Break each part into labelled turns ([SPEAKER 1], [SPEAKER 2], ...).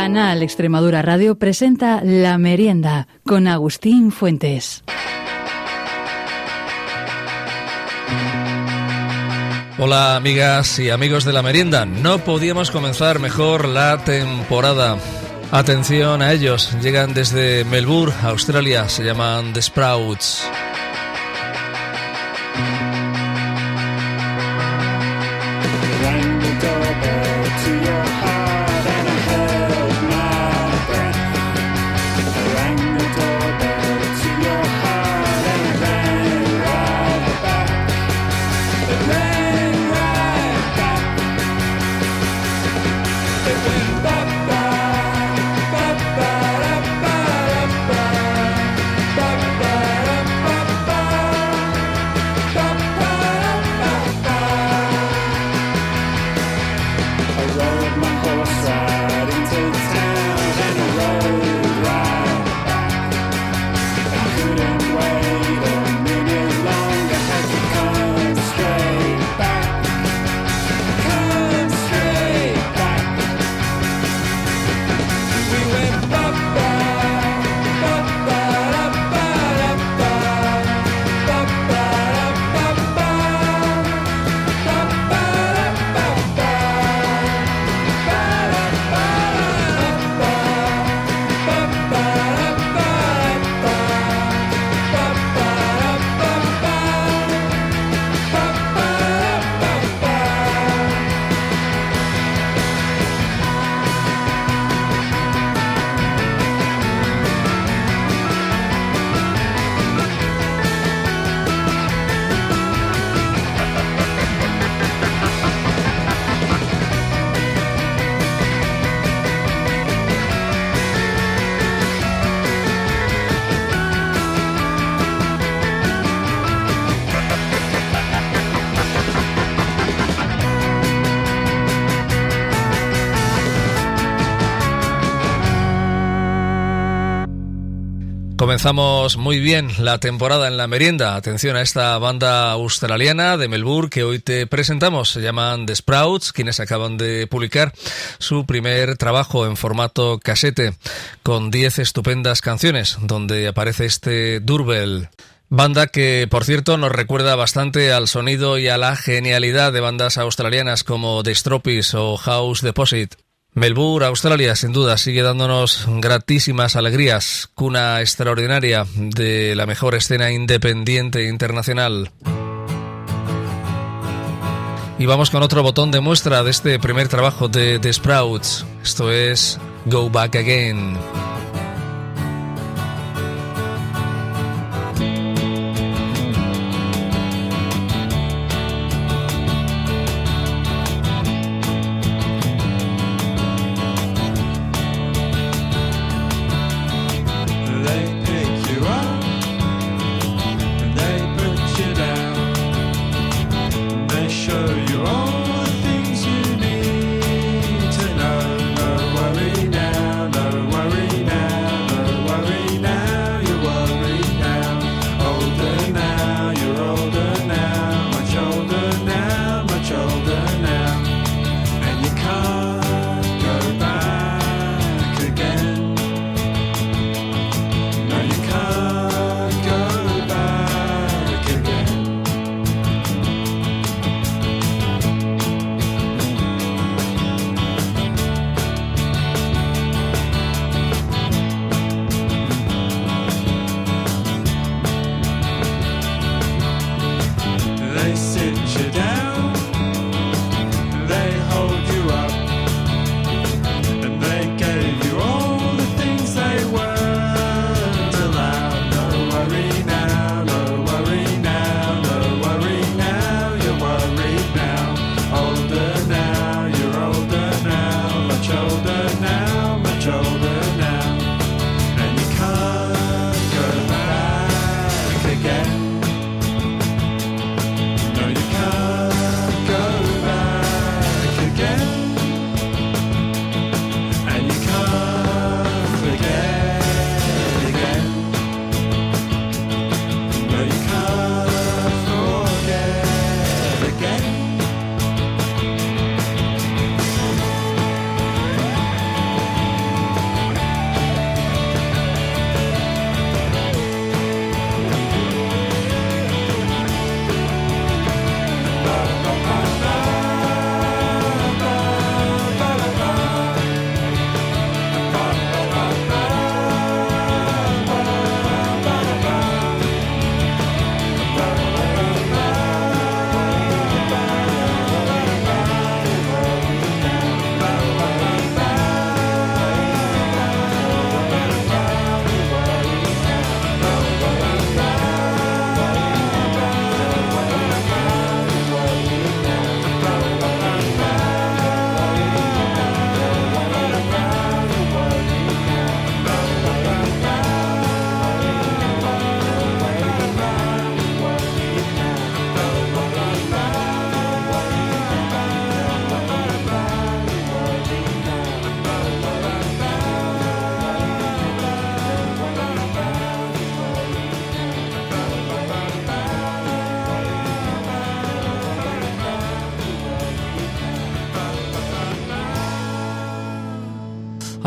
[SPEAKER 1] Canal Extremadura Radio presenta La Merienda con Agustín Fuentes.
[SPEAKER 2] Hola amigas y amigos de La Merienda. No podíamos comenzar mejor la temporada. Atención a ellos, llegan desde Melbourne, Australia, se llaman The Sprouts. Comenzamos muy bien la temporada en la merienda. Atención a esta banda australiana de Melbourne que hoy te presentamos. Se llaman The Sprouts, quienes acaban de publicar su primer trabajo en formato casete con 10 estupendas canciones donde aparece este Durbel. Banda que, por cierto, nos recuerda bastante al sonido y a la genialidad de bandas australianas como The Stropis o House Deposit. Melbourne, Australia, sin duda, sigue dándonos gratísimas alegrías, cuna extraordinaria de la mejor escena independiente internacional. Y vamos con otro botón de muestra de este primer trabajo de The Sprouts. Esto es Go Back Again.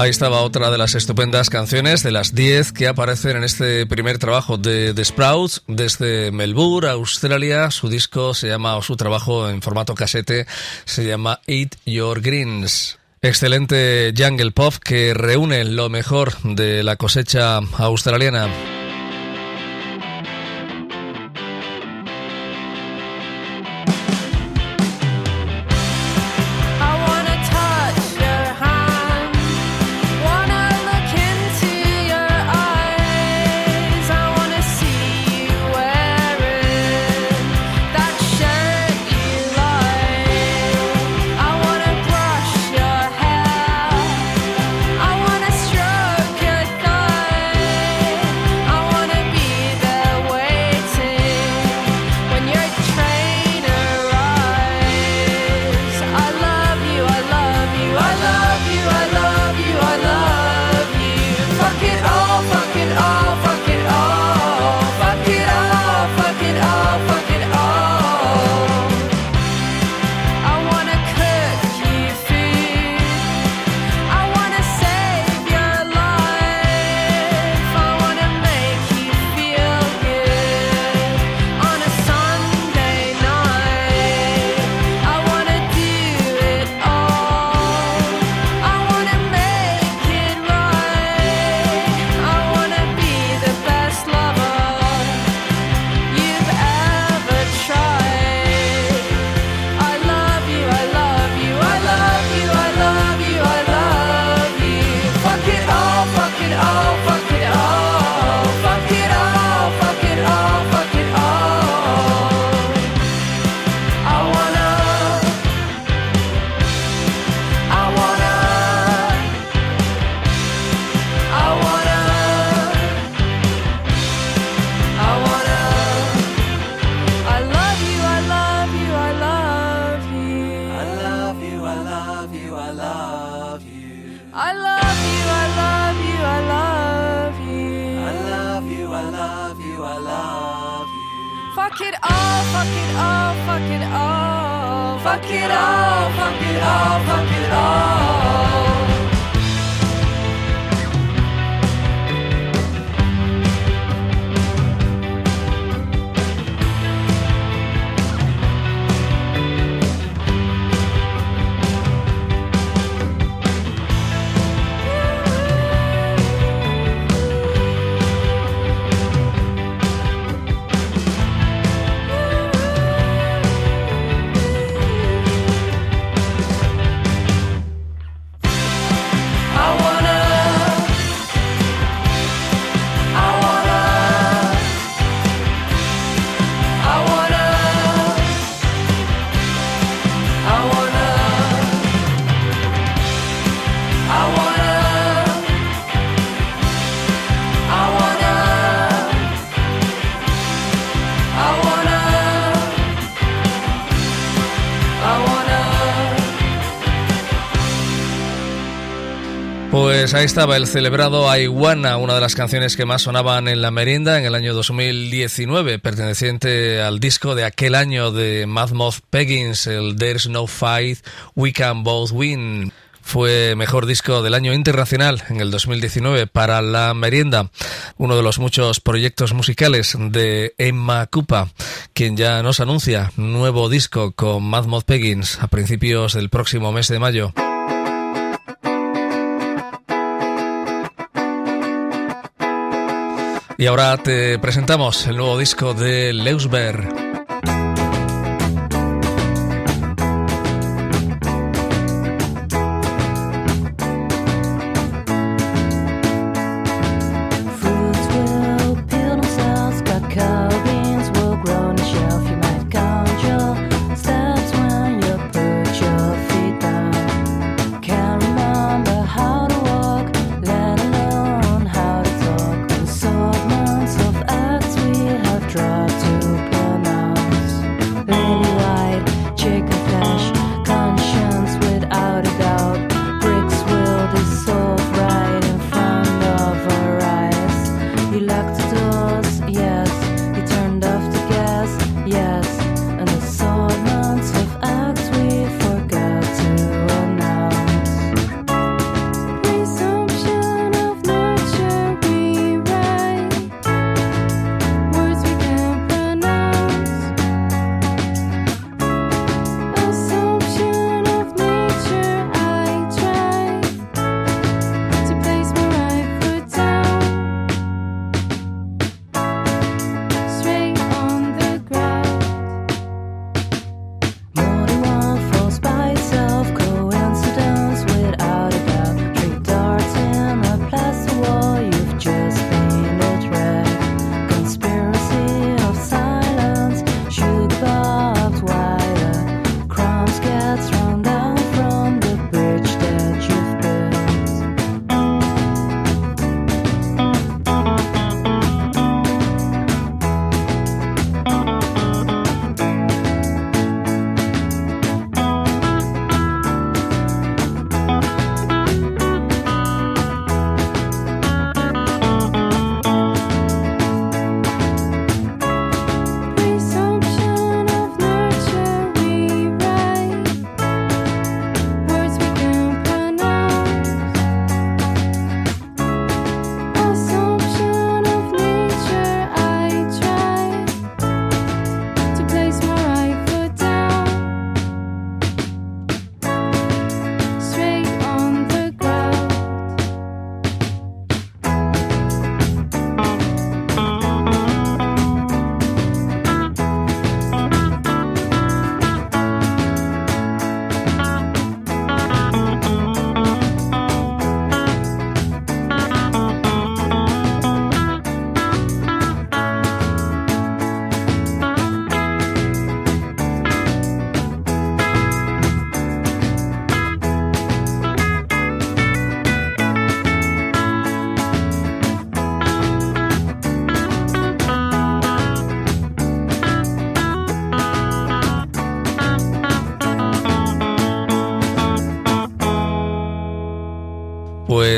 [SPEAKER 3] Ahí estaba otra de las estupendas canciones de las 10 que aparecen en este primer trabajo de The Sprouts desde Melbourne, Australia. Su disco se llama, o su trabajo en formato casete, se llama Eat Your Greens. Excelente jungle pop que reúne lo mejor de la cosecha australiana. Pues ahí estaba el celebrado Iguana, una de las canciones que más sonaban en la merienda en el año 2019, perteneciente al disco de aquel año de Moth Peggins, el There's No Fight, We Can Both Win. Fue mejor disco del año internacional en el 2019 para la merienda, uno de los muchos proyectos musicales de Emma Cupa, quien ya nos anuncia nuevo disco con Moth Peggins a principios del próximo mes de mayo. Y ahora te presentamos el nuevo disco de Leusberg.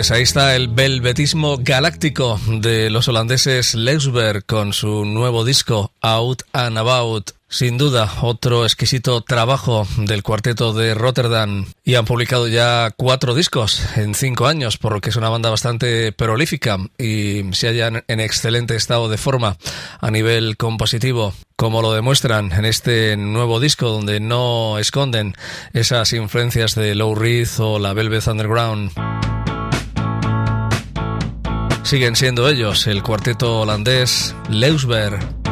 [SPEAKER 4] Pues ahí está el velvetismo galáctico de los holandeses Lexberg con su nuevo disco Out and About. Sin duda, otro exquisito trabajo del cuarteto de Rotterdam. Y han publicado ya cuatro discos en cinco años, por lo que es una banda bastante prolífica y se hallan en excelente estado de forma a nivel compositivo, como lo demuestran en este nuevo disco, donde no esconden esas influencias de Low Reed o la Velvet Underground siguen siendo ellos, el cuarteto holandés Leusberg.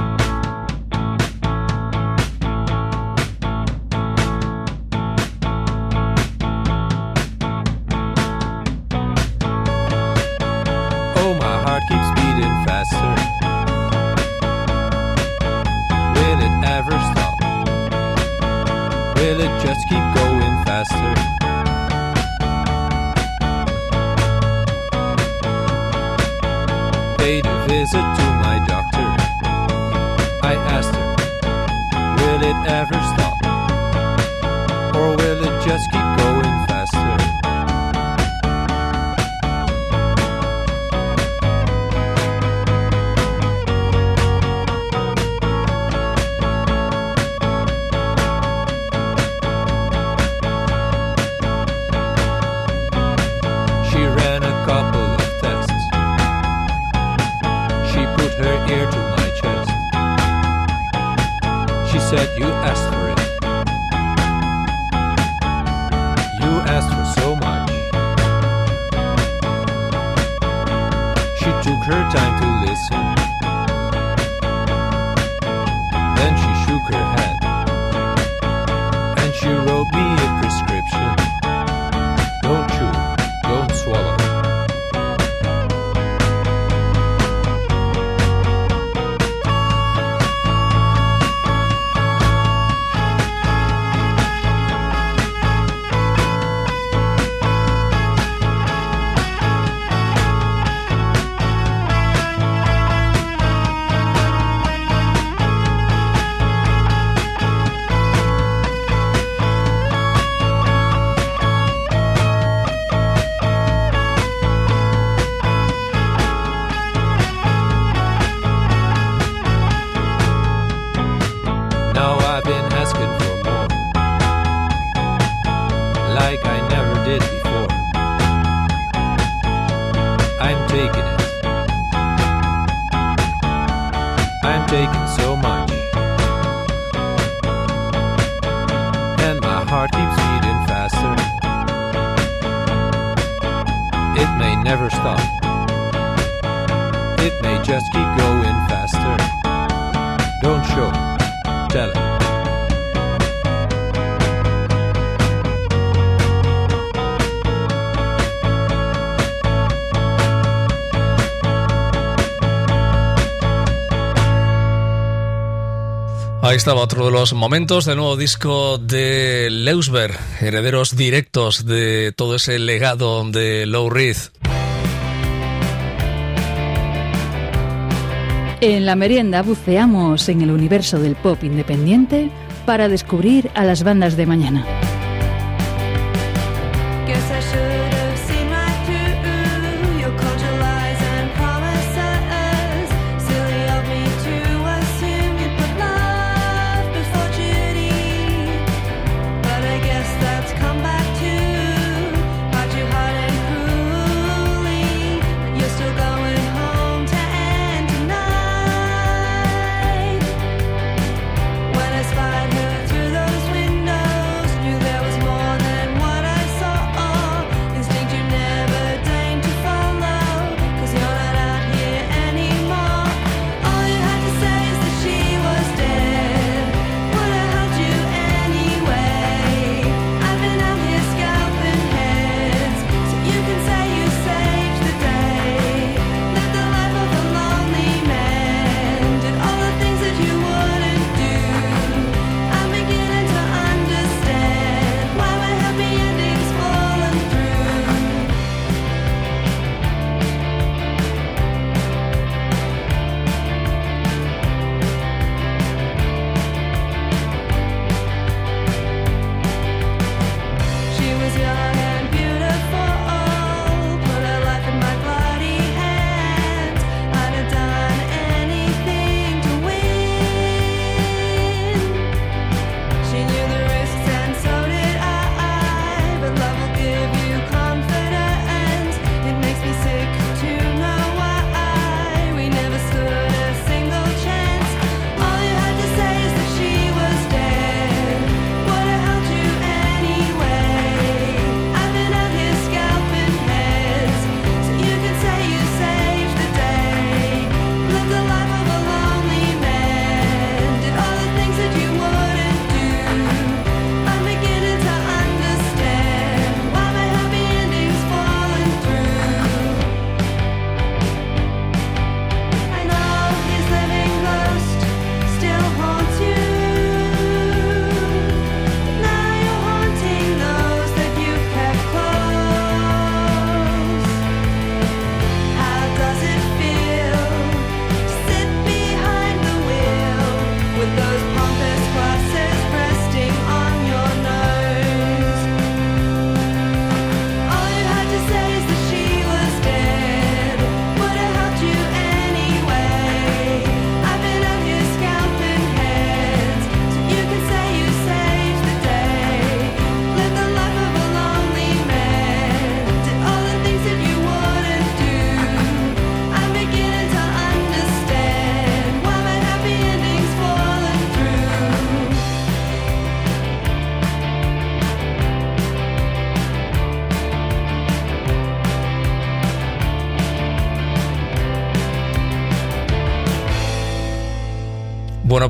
[SPEAKER 4] Ahí estaba otro de los momentos del nuevo disco de Leusberg, herederos directos de todo ese legado de Low Reed.
[SPEAKER 3] En la merienda buceamos en el universo del pop independiente para descubrir a las bandas de mañana.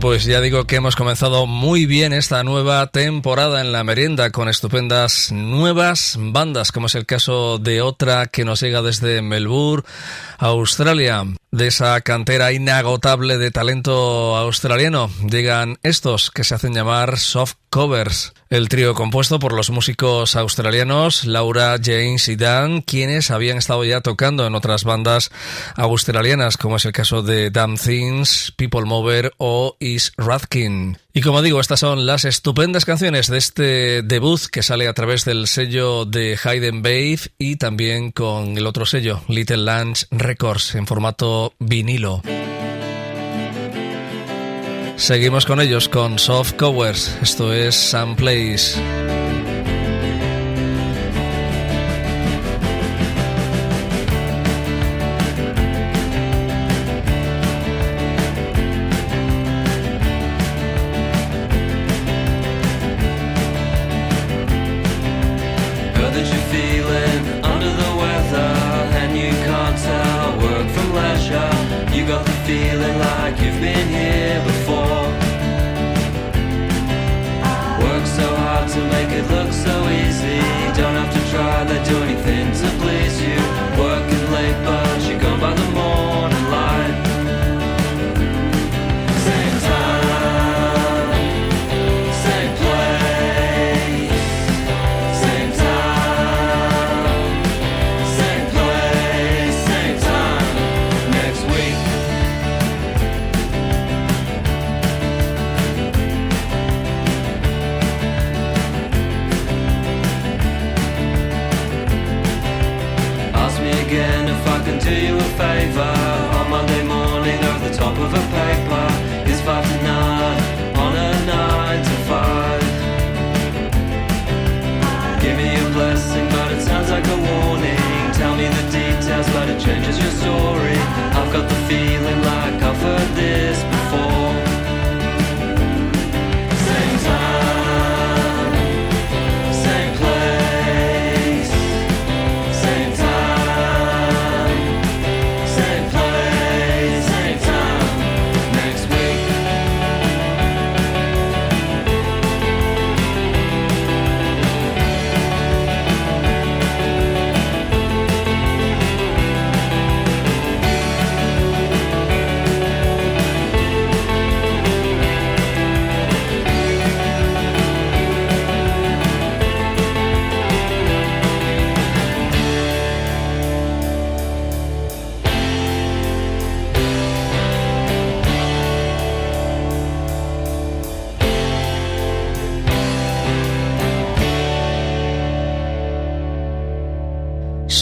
[SPEAKER 5] Pues ya digo que hemos comenzado muy bien esta nueva temporada en la merienda con estupendas nuevas bandas, como es el caso de otra que nos llega desde Melbourne, Australia. De esa cantera inagotable de talento australiano llegan estos que se hacen llamar soft covers. El trío compuesto por los músicos australianos Laura, James y Dan, quienes habían estado ya tocando en otras bandas australianas, como es el caso de Damn Things, People Mover o Is Radkin. Y como digo, estas son las estupendas canciones de este debut que sale a través del sello de Hayden Babe y también con el otro sello, Little Lunch Records, en formato vinilo. Seguimos con ellos con Soft Covers. Esto es Some Place.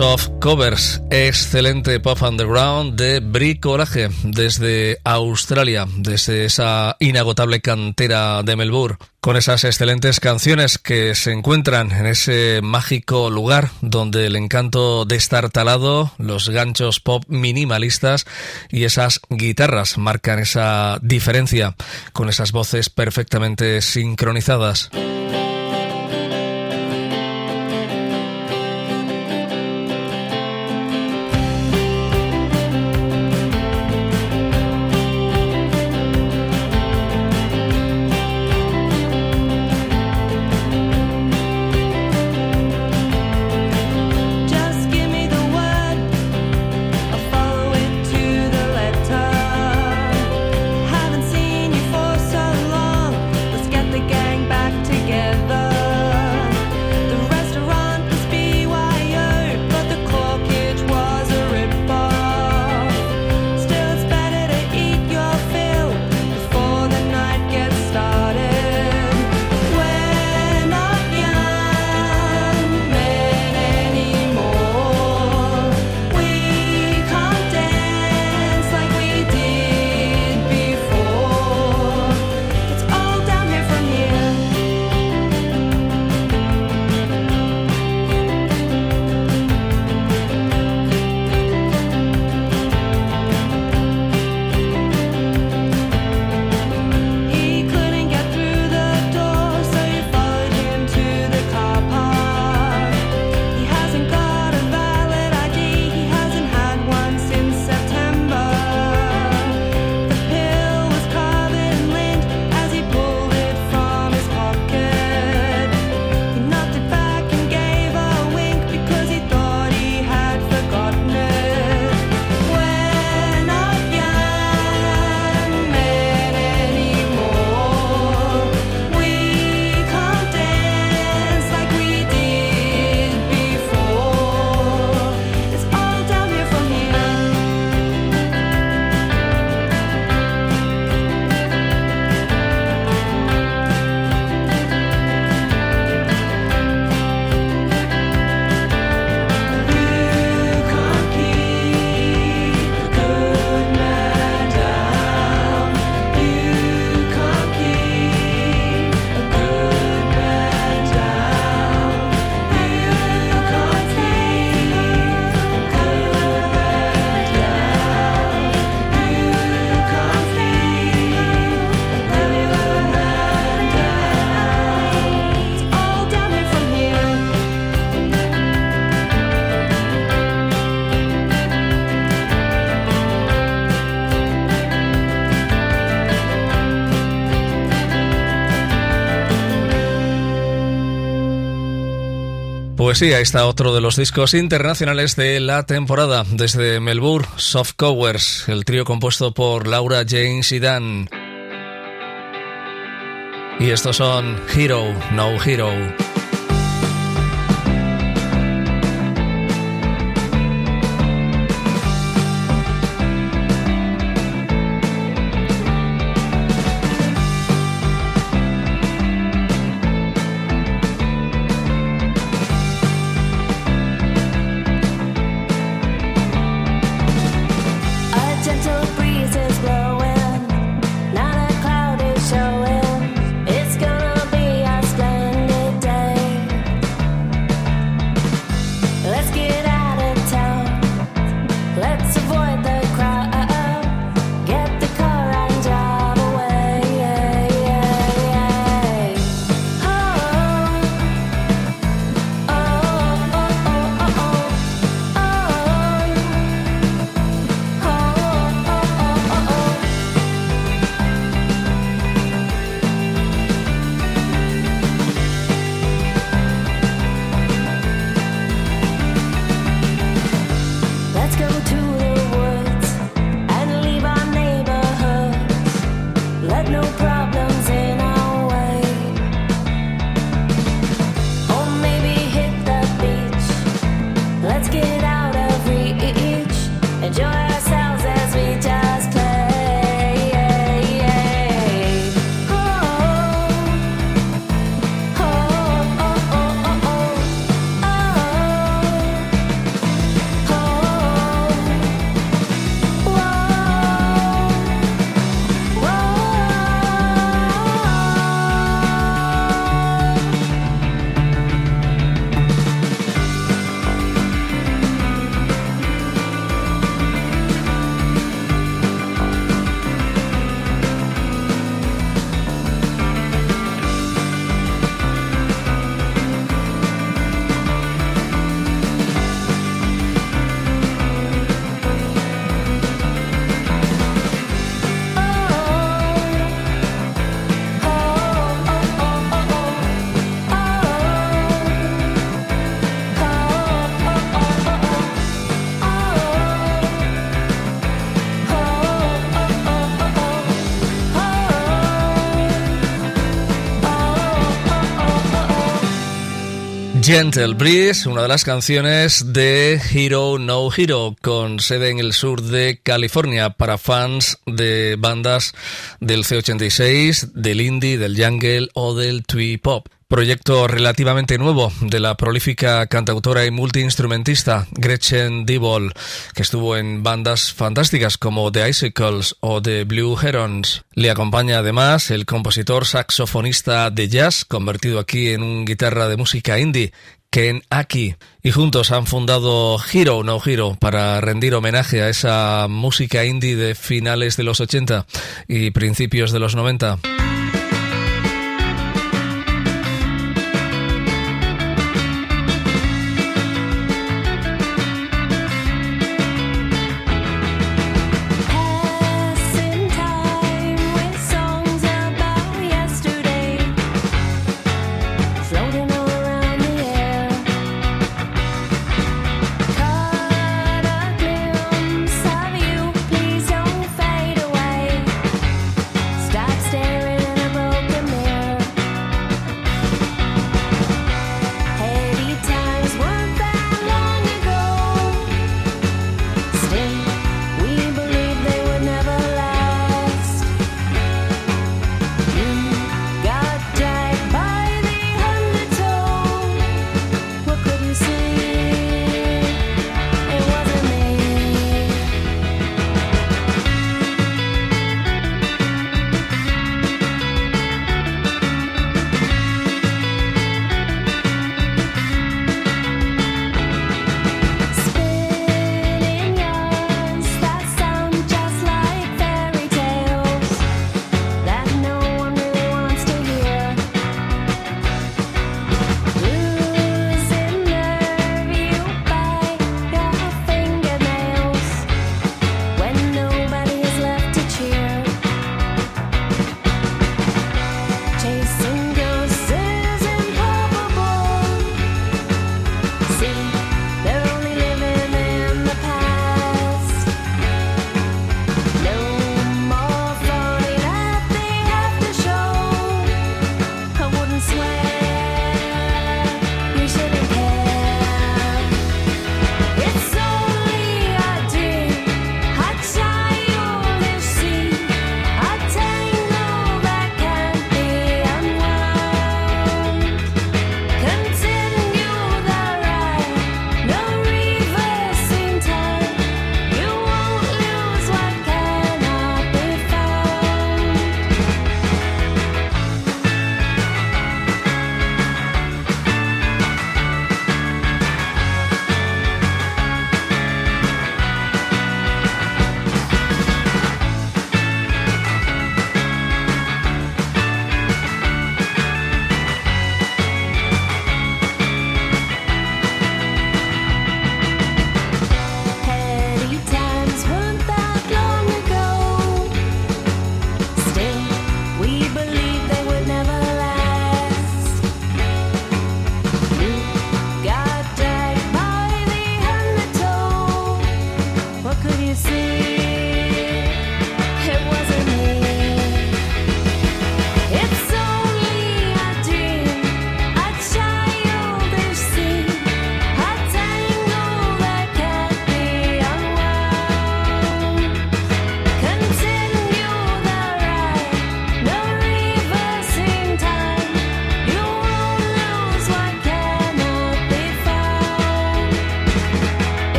[SPEAKER 5] Soft Covers, excelente pop underground de bricolaje desde Australia, desde esa inagotable cantera de Melbourne, con esas excelentes canciones que se encuentran en ese mágico lugar donde el encanto de estar talado, los ganchos pop minimalistas y esas guitarras marcan esa diferencia con esas voces perfectamente sincronizadas. Pues sí, ahí está otro de los discos internacionales de la temporada. Desde Melbourne, Soft Covers, el trío compuesto por Laura James y Dan. Y estos son Hero, No Hero.
[SPEAKER 6] Gentle Breeze,
[SPEAKER 5] una de las canciones de Hero No Hero, con sede en el sur de California para fans de bandas del C86, del indie, del jungle o del twee pop. Proyecto relativamente nuevo de la prolífica cantautora y multiinstrumentista Gretchen Diebol, que estuvo en bandas fantásticas como The Icicles o The Blue Herons. Le acompaña además el compositor saxofonista de jazz, convertido aquí en un guitarra de música indie, Ken Aki. Y juntos han fundado Hero No Hero para rendir homenaje a esa música indie de finales de los 80 y principios de los 90.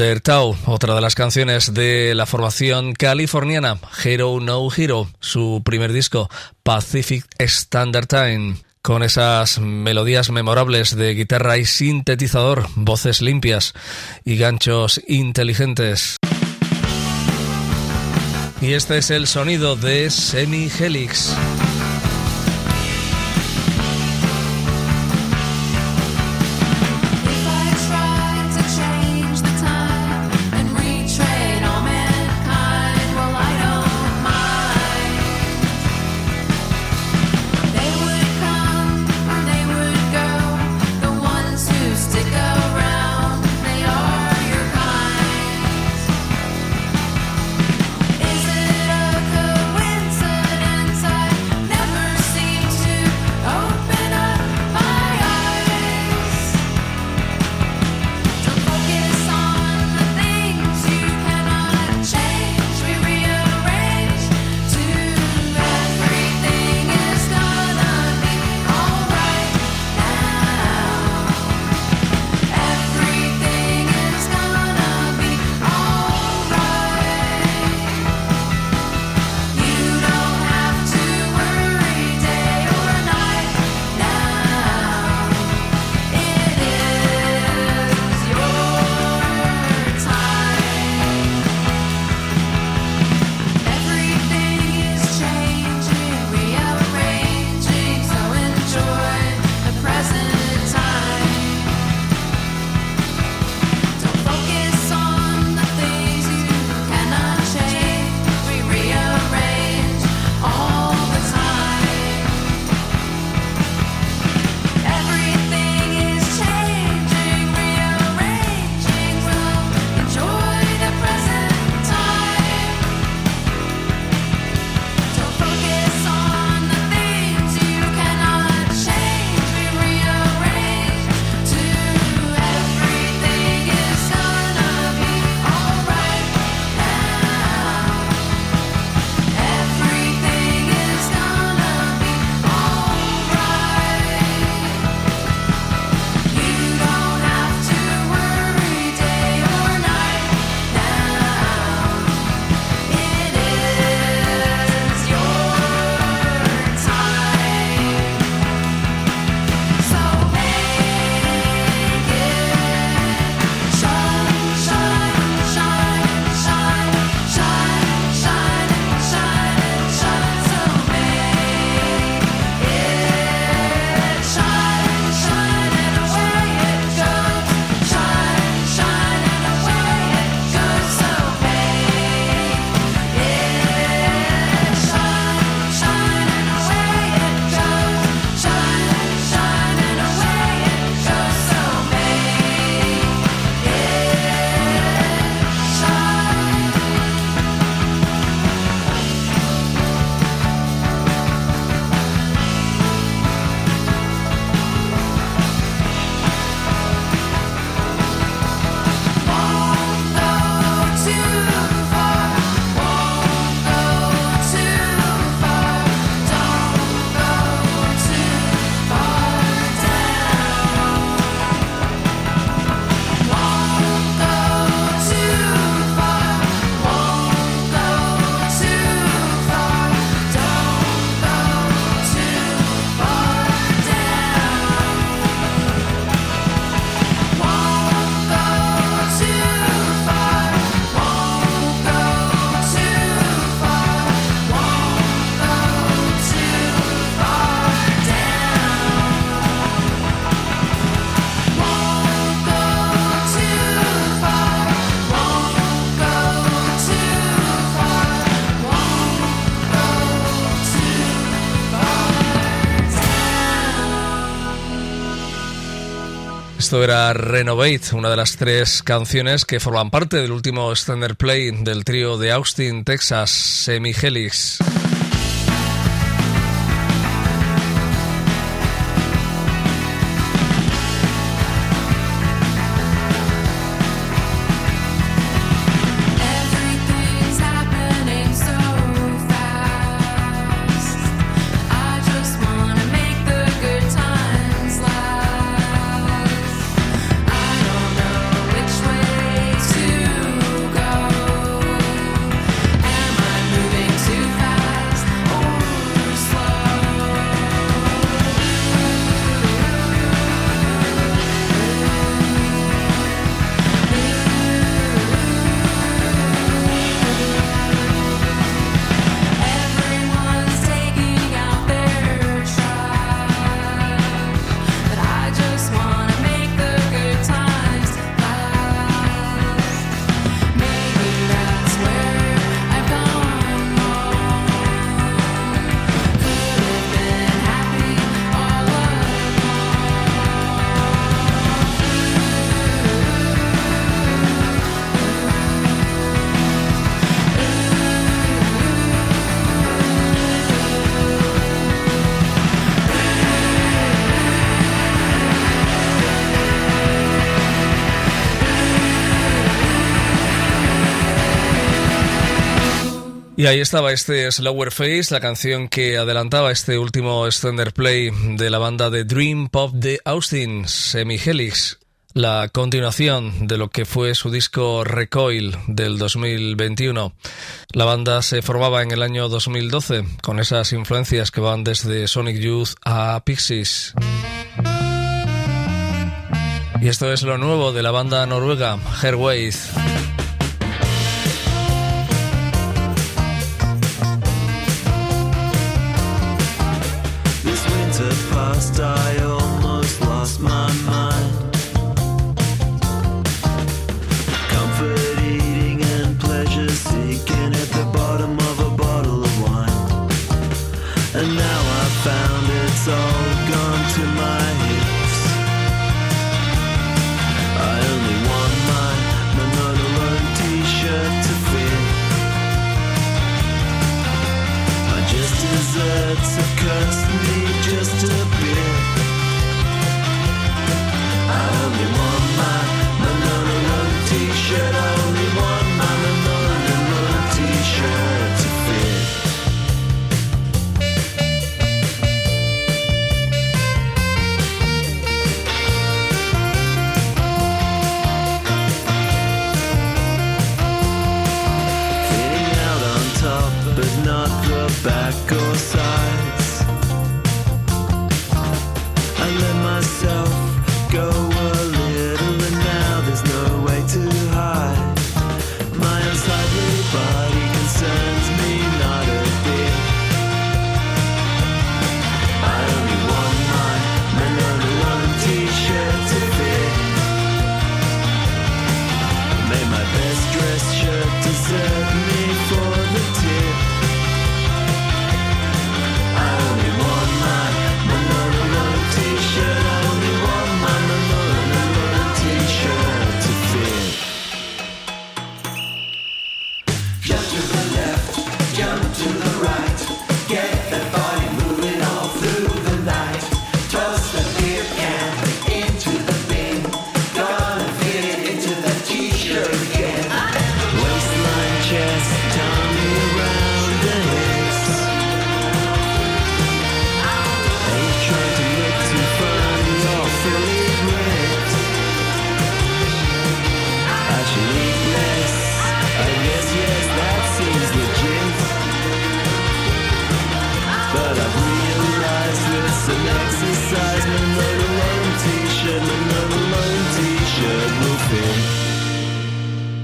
[SPEAKER 6] Der
[SPEAKER 5] Tau, otra de las canciones de la formación californiana Hero No Hero, su primer disco Pacific Standard Time. Con esas melodías memorables de guitarra y sintetizador, voces limpias y ganchos inteligentes. Y este es el sonido de Semi Helix. Esto era Renovate, una de las tres canciones que forman parte del último Standard Play del trío de Austin, Texas, Semi Helix. Y ahí estaba este Slower Face, la canción que adelantaba este último extender play de la banda de Dream Pop de Austin, Semihelix, la continuación de lo que fue su disco Recoil del 2021. La banda se formaba en el año 2012 con esas influencias que van desde Sonic Youth a Pixies. Y esto es lo nuevo de la banda noruega
[SPEAKER 7] Herwaith. I almost lost my mind.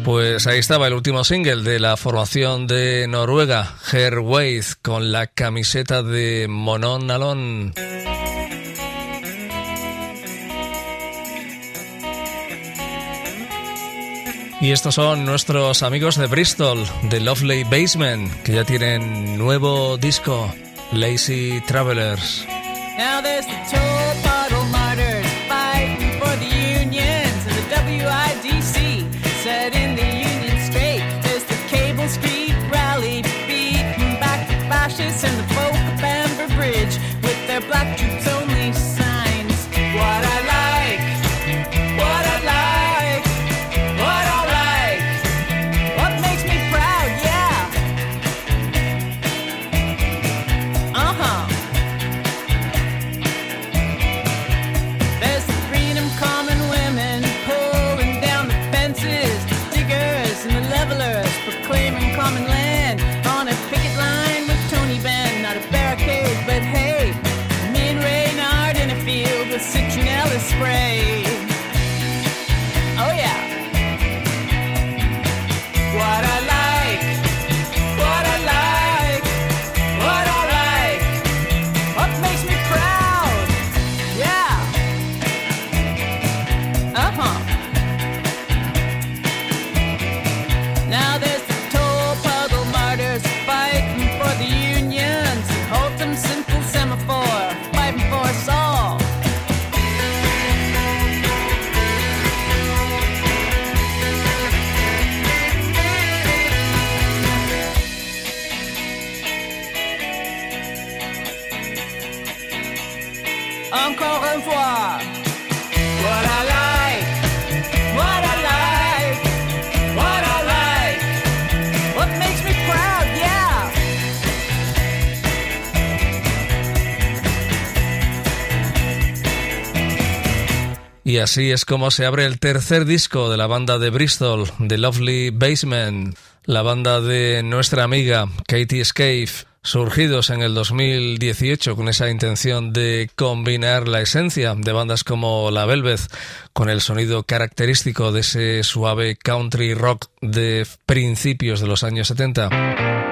[SPEAKER 5] Pues ahí estaba el último single de la formación de Noruega, Her Waith, con la camiseta de Monon Alon. Y estos son nuestros amigos de Bristol, de Lovely Basement, que ya tienen nuevo disco, Lazy Travelers.
[SPEAKER 8] black Y así es como se abre el tercer disco de la banda de Bristol, The Lovely Basement, la banda de nuestra amiga Katie Scaife, surgidos en el 2018 con esa intención de combinar la esencia de bandas como La Velvet con el sonido característico de ese suave country rock de principios de los años 70.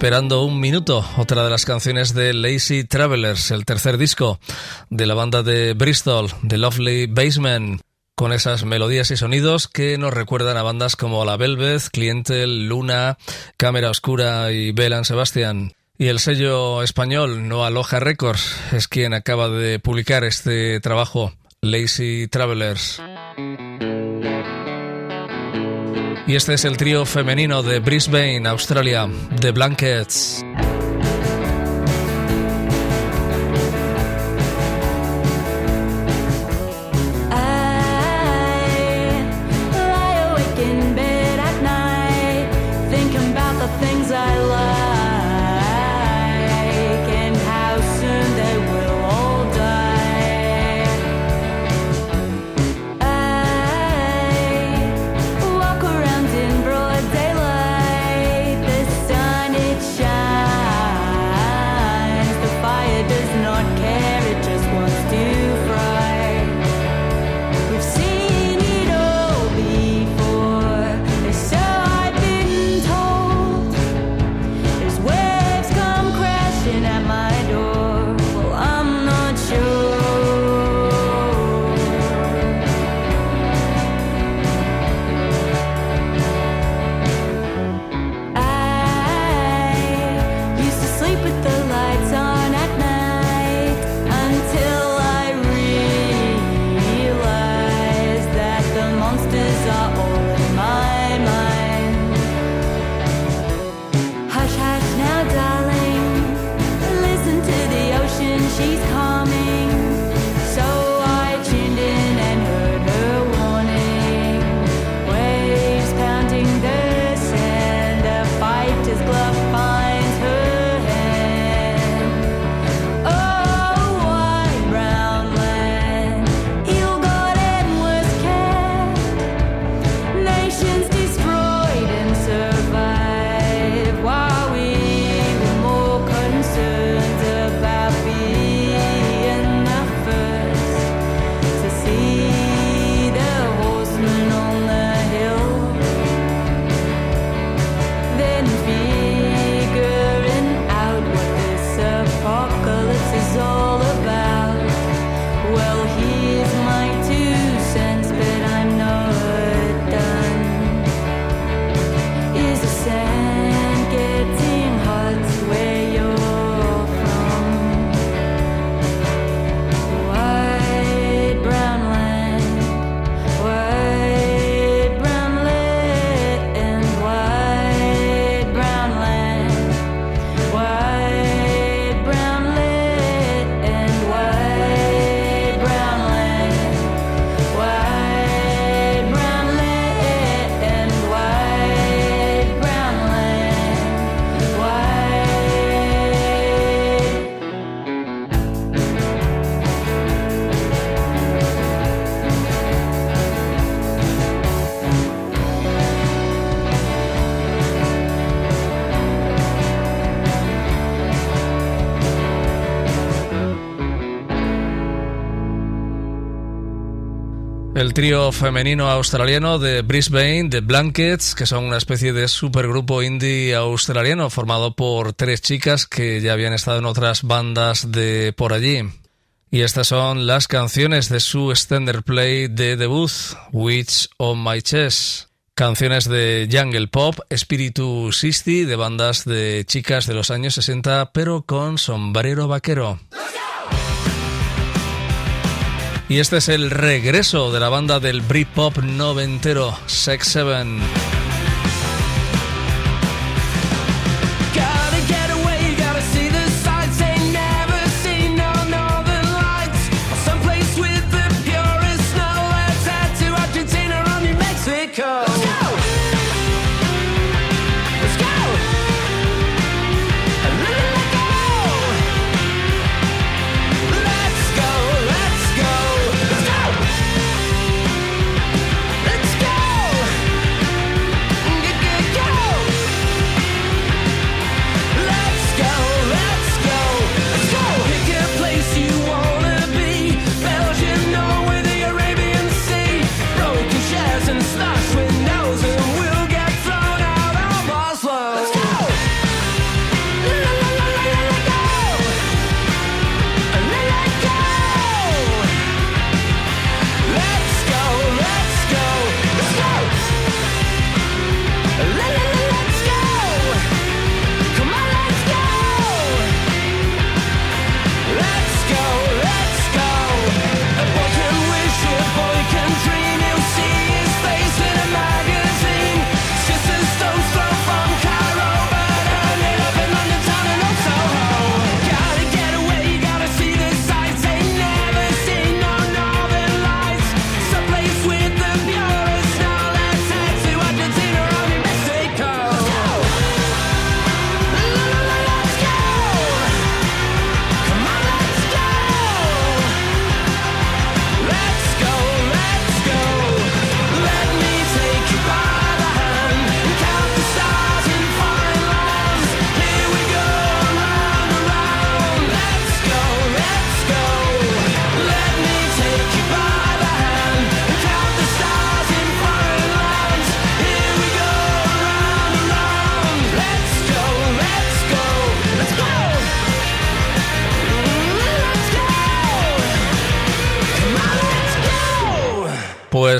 [SPEAKER 8] Esperando un minuto, otra de las canciones de Lazy Travelers, el tercer disco de la banda de Bristol, The Lovely Basement, con esas melodías y sonidos que nos recuerdan a bandas como La Velvet, Clientel, Luna, Cámara Oscura y Belan Sebastian. Y el sello español No Aloha Records es quien acaba de publicar este trabajo, Lazy Travelers. Y este es el trío femenino de Brisbane, Australia, The Blankets.
[SPEAKER 5] El trío femenino australiano de Brisbane, The Blankets, que son una especie de supergrupo indie australiano formado por tres chicas que ya habían estado en otras bandas de por allí. Y estas son las canciones de su extender play de debut, Witch on My Chest. Canciones de jungle pop, espíritu 60 de bandas de chicas de los años 60, pero con sombrero vaquero. Y este es el regreso de la banda del Britpop noventero, Sex Seven.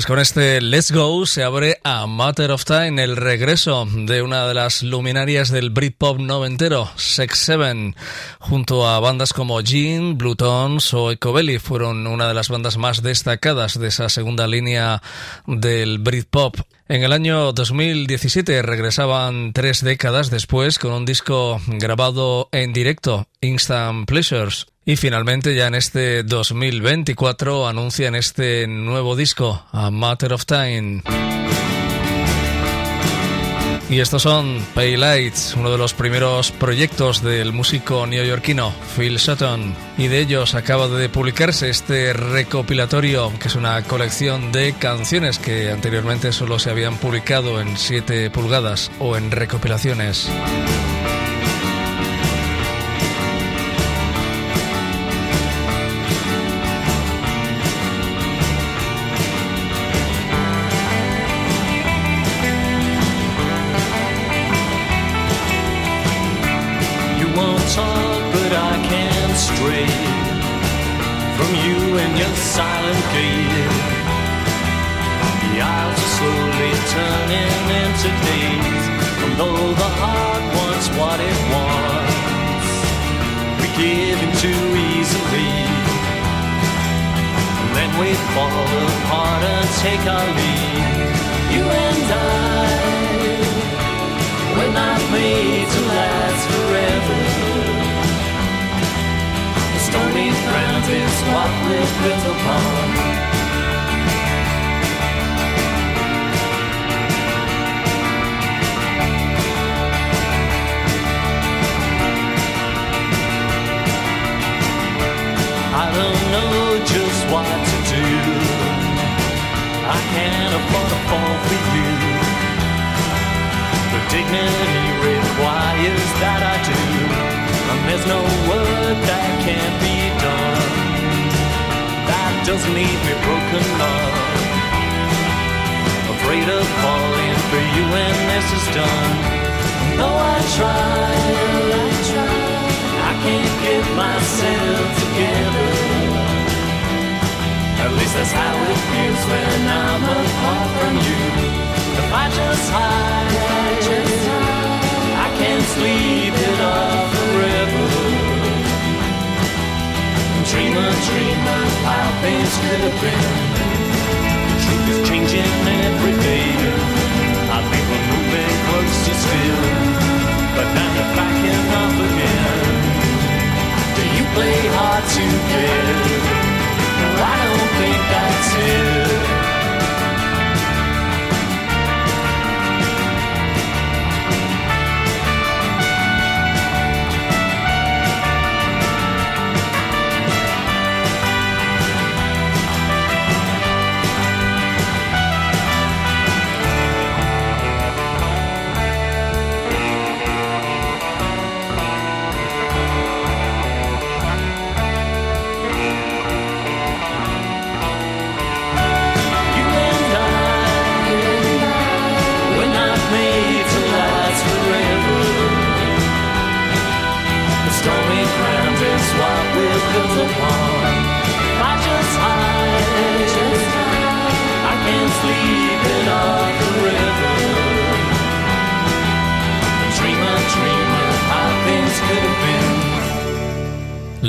[SPEAKER 5] Pues con este Let's Go se abre a Matter of Time, el regreso de una de las luminarias del Britpop noventero, Sex Seven, junto a bandas como Jean, Blue Tones o Ecobelly, fueron una de las bandas más destacadas de esa segunda línea del Britpop. En el año 2017 regresaban tres décadas después con un disco grabado en directo, Instant Pleasures. Y finalmente ya en este 2024 anuncian este nuevo disco, A Matter of Time. Y estos son Pay Lights, uno de los primeros proyectos del músico neoyorquino Phil Sutton. Y de ellos acaba de publicarse este recopilatorio, que es una colección de canciones que anteriormente solo se habían publicado en 7 pulgadas o en recopilaciones.
[SPEAKER 9] Silent gaze. The aisles are slowly turning into days. And though the heart wants what it wants, we give in too easily. And then we fall apart and take our leave. You and I. We're not made to last The stormy is what we're built upon. I don't know just what to do. I can't afford to fall for you. The dignity requires that I do. There's no work that can't be done. That doesn't leave me broken up. Afraid of falling for you when this is done. Though I try, I try. I can't get myself together. At least that's how it feels when I'm apart from you. If I just hide, I can't sleep How things could have been. The truth is changing every day. I think we're moving still, but now you're backing again. Do you play hard to get? No, I don't think that's it.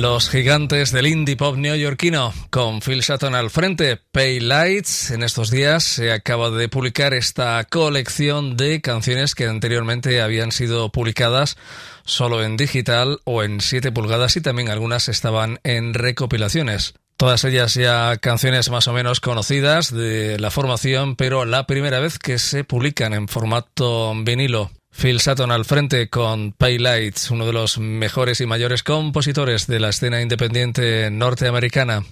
[SPEAKER 5] Los gigantes del indie pop neoyorquino, con Phil Sutton al frente, Pay Lights. En estos días se acaba de publicar esta colección de canciones que anteriormente habían sido publicadas solo en digital o en 7 pulgadas y también algunas estaban en recopilaciones. Todas ellas ya canciones más o menos conocidas de la formación, pero la primera vez que se publican en formato vinilo. Phil Sutton al frente con Pay Lights, uno de los mejores y mayores compositores de la escena independiente norteamericana.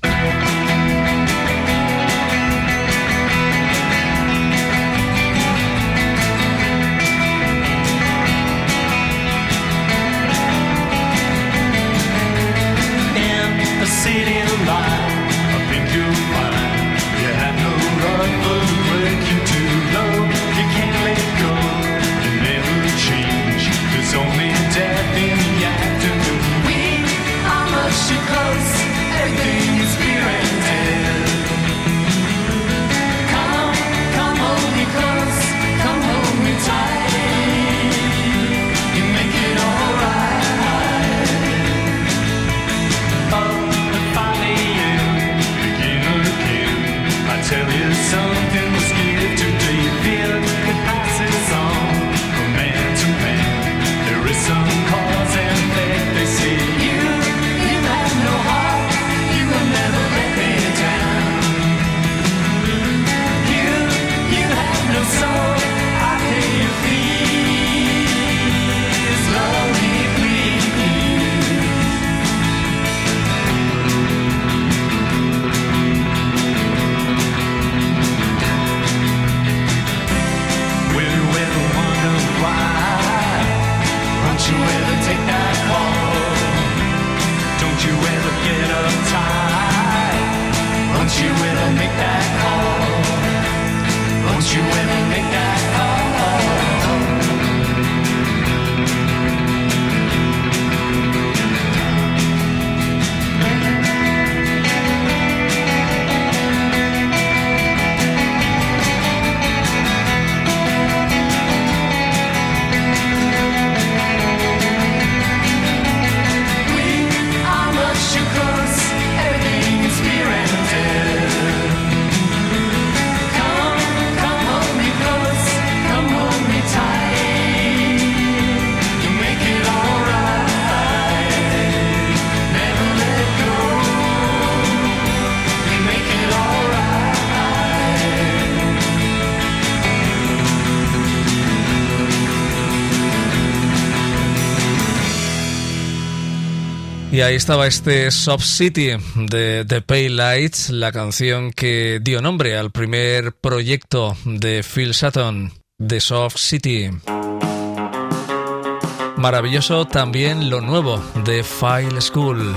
[SPEAKER 9] Y ahí estaba este Soft City de The Pale Lights, la canción que dio nombre al primer proyecto de Phil Sutton, The Soft City. Maravilloso también lo nuevo de File School.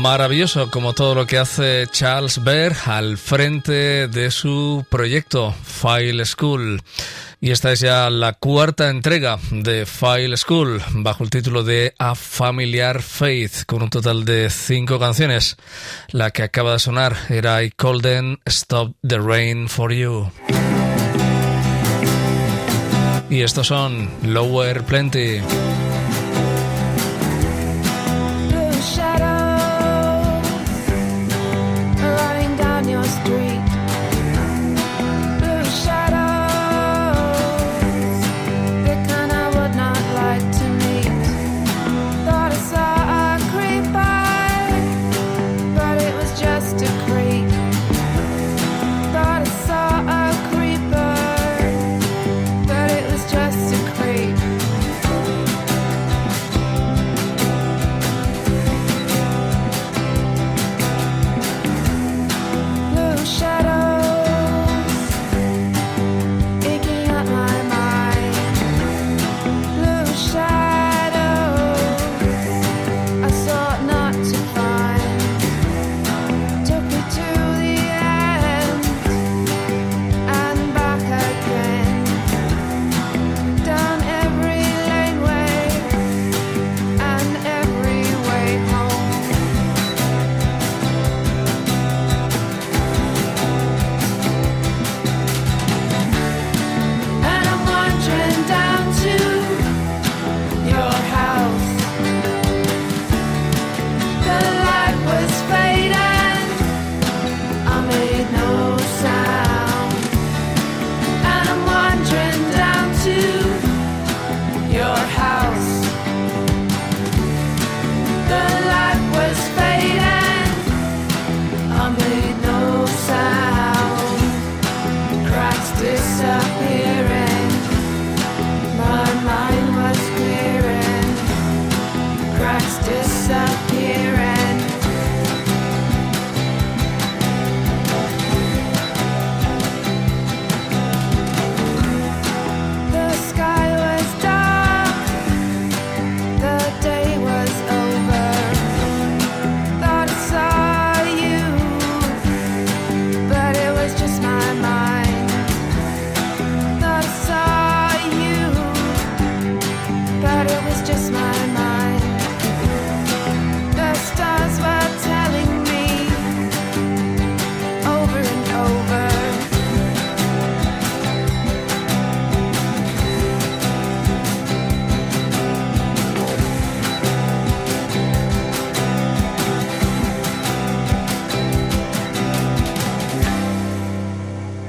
[SPEAKER 9] Maravilloso, como todo lo que hace Charles Baer al frente de su proyecto File School. Y esta es ya la cuarta entrega de File School, bajo el título de A Familiar Faith, con un total de cinco canciones. La que acaba de sonar era I Colden Stop the Rain for You. Y estos son Lower Plenty.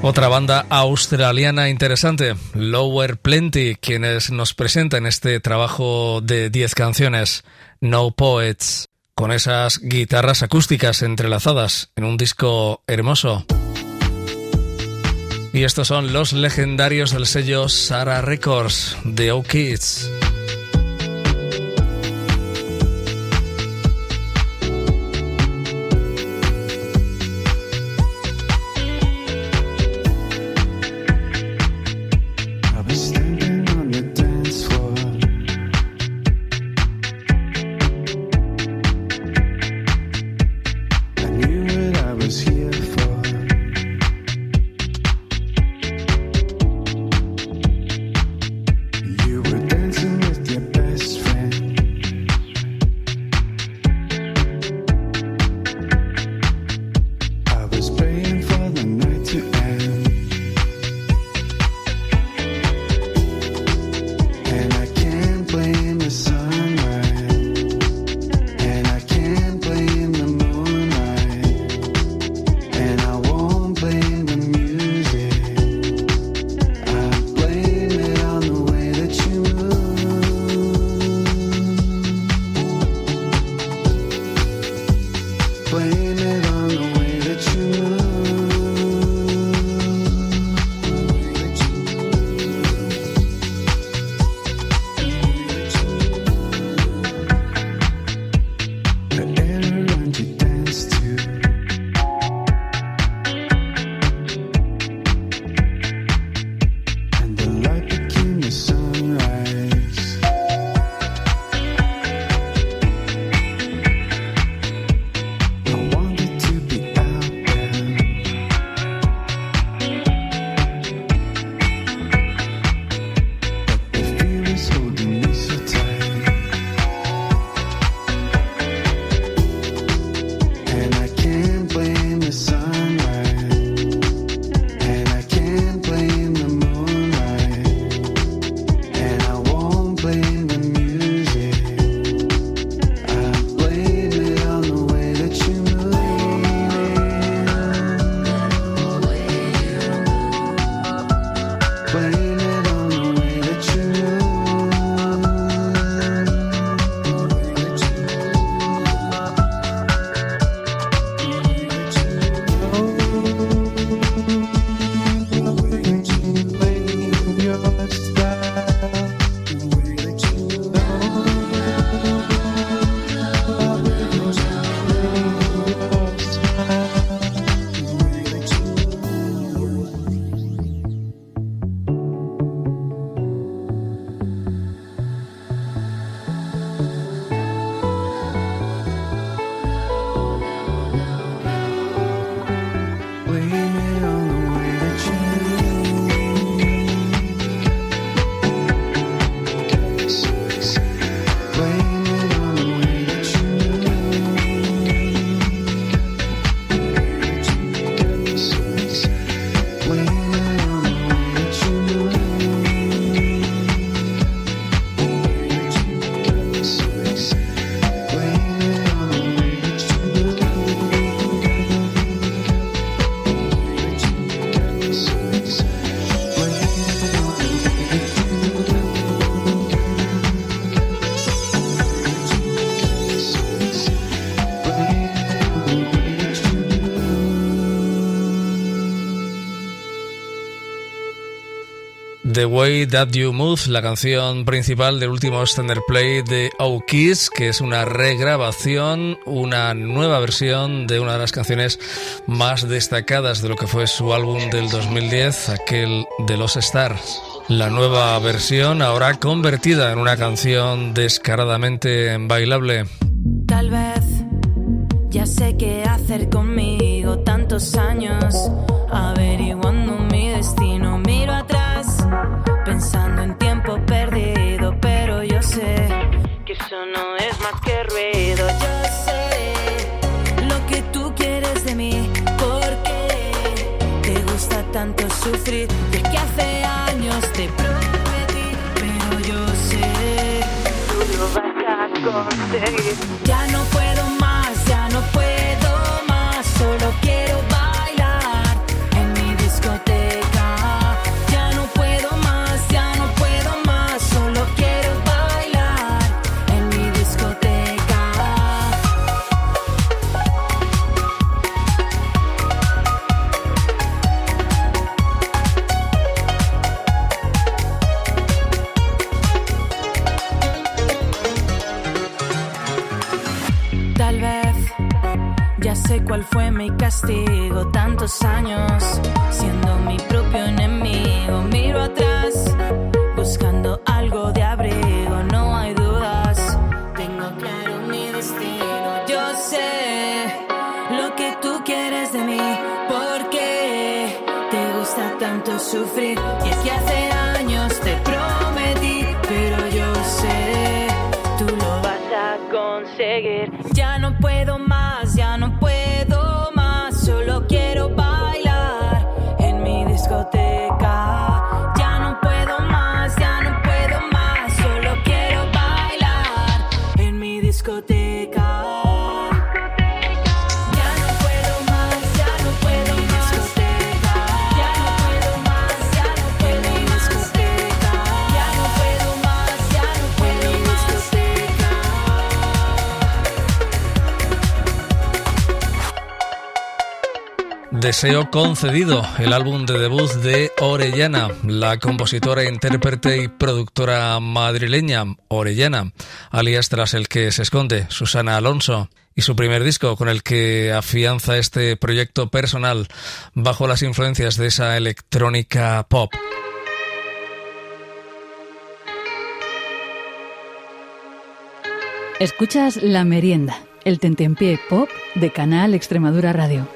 [SPEAKER 10] Otra banda australiana interesante, Lower Plenty, quienes nos presentan este trabajo de 10 canciones, No Poets, con esas guitarras acústicas entrelazadas en un disco hermoso. Y estos son los legendarios del sello Sara Records, The O Kids.
[SPEAKER 11] The Way That You Move,
[SPEAKER 5] la canción principal del último Standard Play de Oh Kiss, que es una regrabación, una nueva versión de una de las canciones más destacadas de lo que fue su álbum del 2010, aquel de los Stars. La nueva versión ahora convertida en una canción descaradamente bailable.
[SPEAKER 8] Tal vez ya sé qué hacer conmigo tantos años averiguándome sufrir. Que hace años te prometí, pero yo sé, tú lo vas a conseguir. Ya no puedo más.
[SPEAKER 5] Paseo Concedido, el álbum de debut de Orellana, la compositora, intérprete y productora madrileña Orellana, alias tras el que se esconde Susana Alonso y su primer disco con el que afianza este proyecto personal bajo las influencias de esa electrónica pop.
[SPEAKER 12] Escuchas La Merienda, el tentempié pop de Canal Extremadura Radio.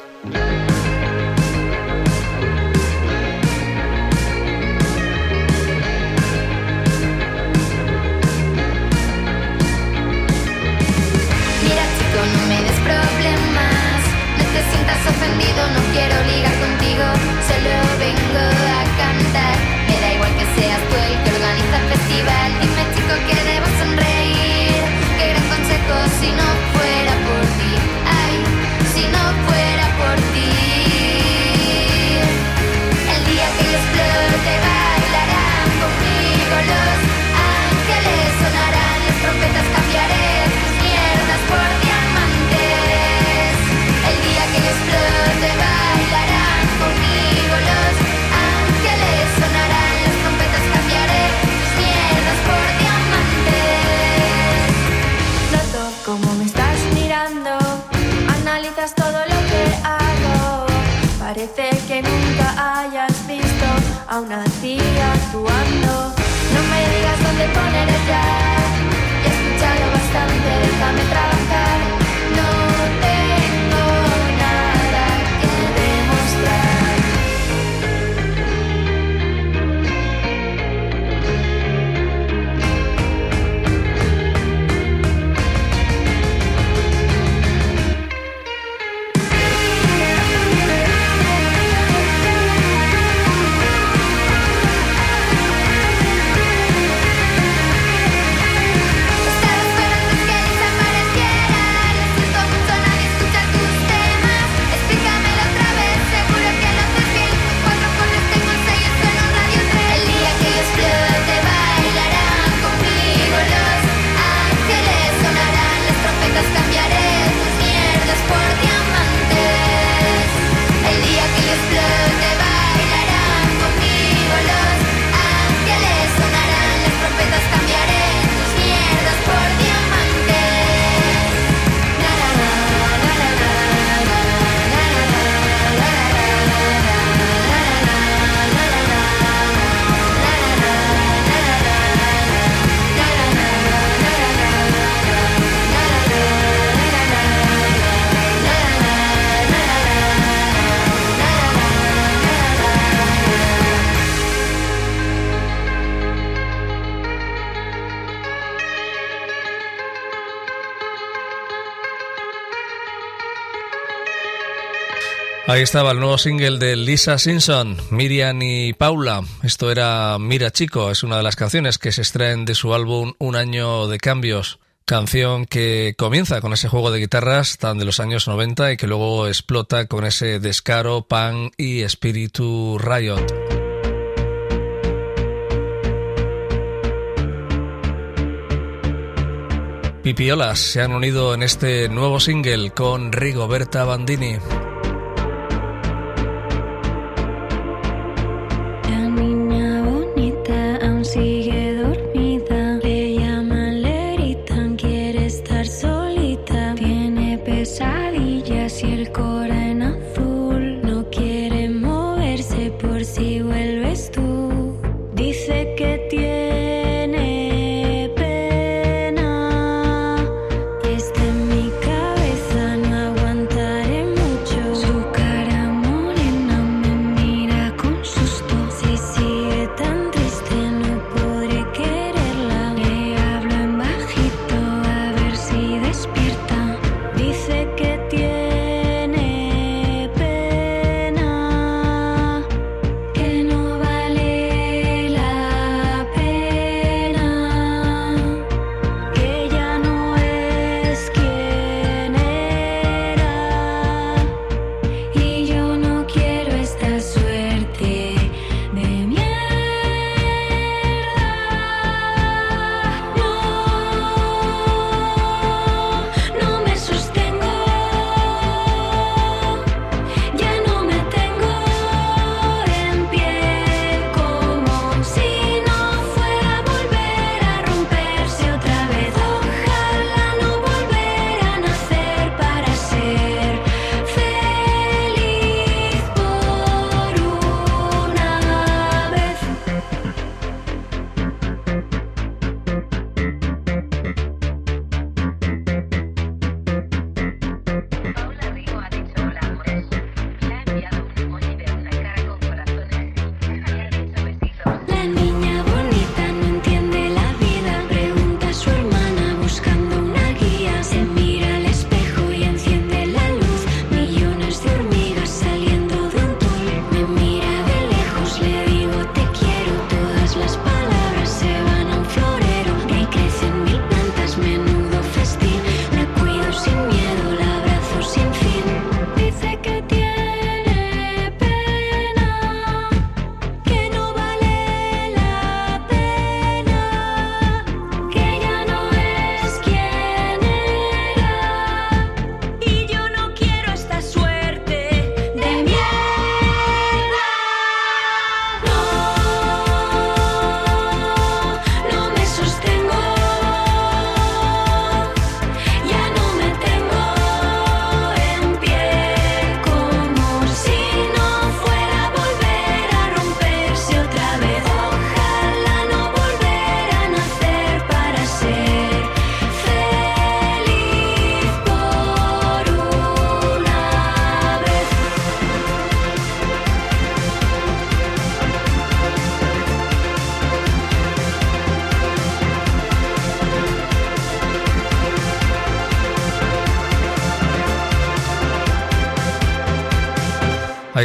[SPEAKER 13] estaba
[SPEAKER 14] el nuevo single de Lisa Simpson, Miriam y Paula. Esto era Mira Chico, es una de las canciones que se extraen de su álbum Un año de cambios. Canción que comienza con ese juego de guitarras tan de los años 90 y que luego explota con ese descaro, pan y espíritu riot. Pipiolas se han unido en este nuevo single con Rigoberta Bandini.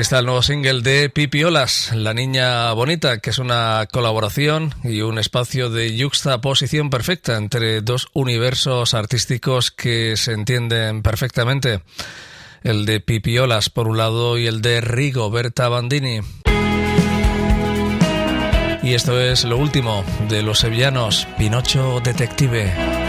[SPEAKER 14] Ahí está el nuevo single de Pipiolas, La Niña Bonita, que es una colaboración y un espacio de yuxtaposición perfecta entre dos universos artísticos que se entienden perfectamente. El de Pipiolas por un lado y el de Rigoberta Bandini. Y esto es lo último de los sevillanos, Pinocho Detective.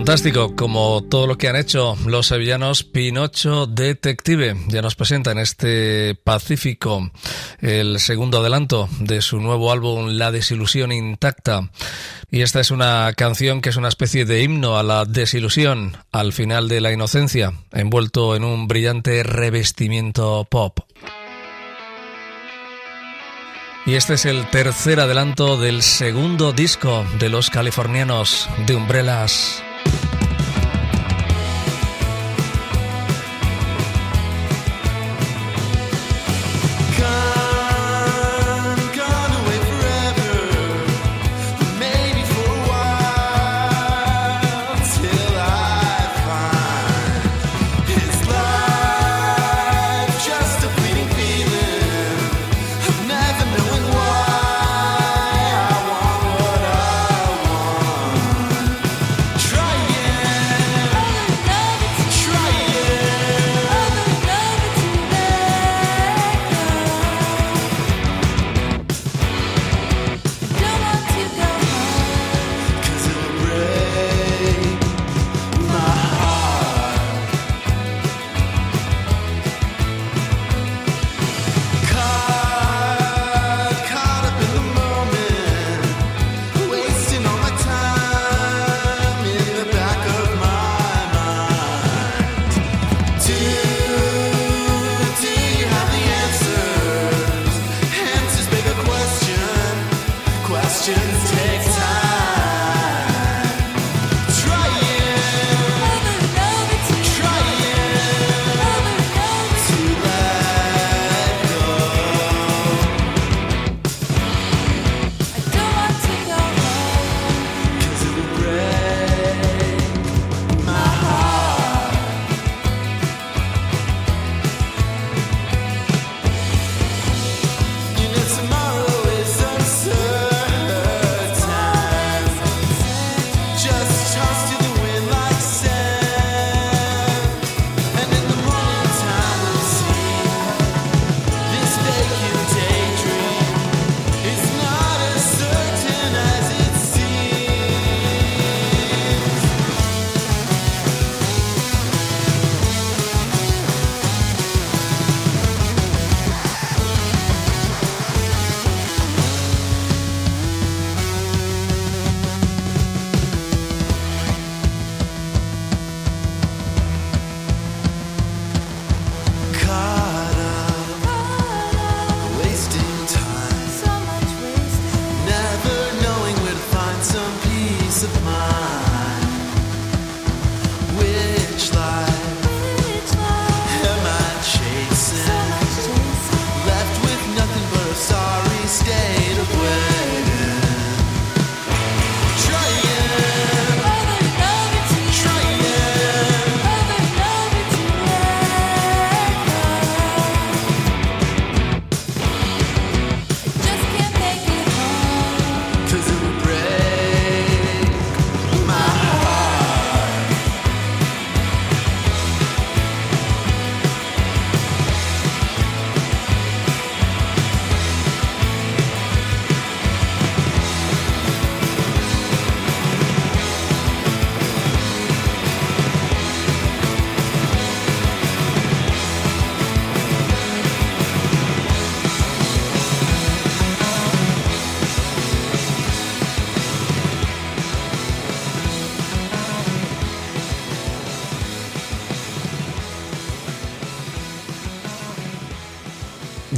[SPEAKER 7] Fantástico, como todo lo que han hecho los sevillanos Pinocho Detective. Ya nos presenta en este Pacífico el segundo adelanto de su nuevo álbum La desilusión intacta. Y esta es una canción que es una especie de himno a la desilusión al final de la inocencia, envuelto en un brillante revestimiento pop. Y este es el tercer adelanto del segundo disco de los californianos de Umbrellas.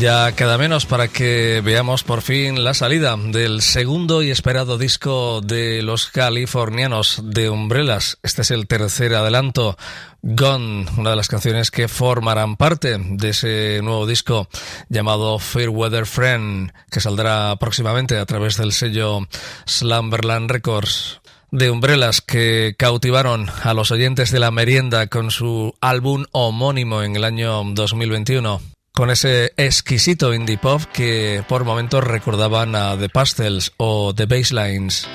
[SPEAKER 7] Ya queda menos para que veamos por fin la salida del segundo y esperado disco de los californianos de Umbrellas. Este es el tercer adelanto, Gone, una de las canciones que formarán parte de ese nuevo disco llamado Fairweather Friend, que saldrá próximamente a través del sello Slumberland Records de Umbrellas que cautivaron a los oyentes de la merienda con su álbum homónimo en el año 2021. Con ese exquisito indie pop que por momentos recordaban a The Pastels o The Basslines.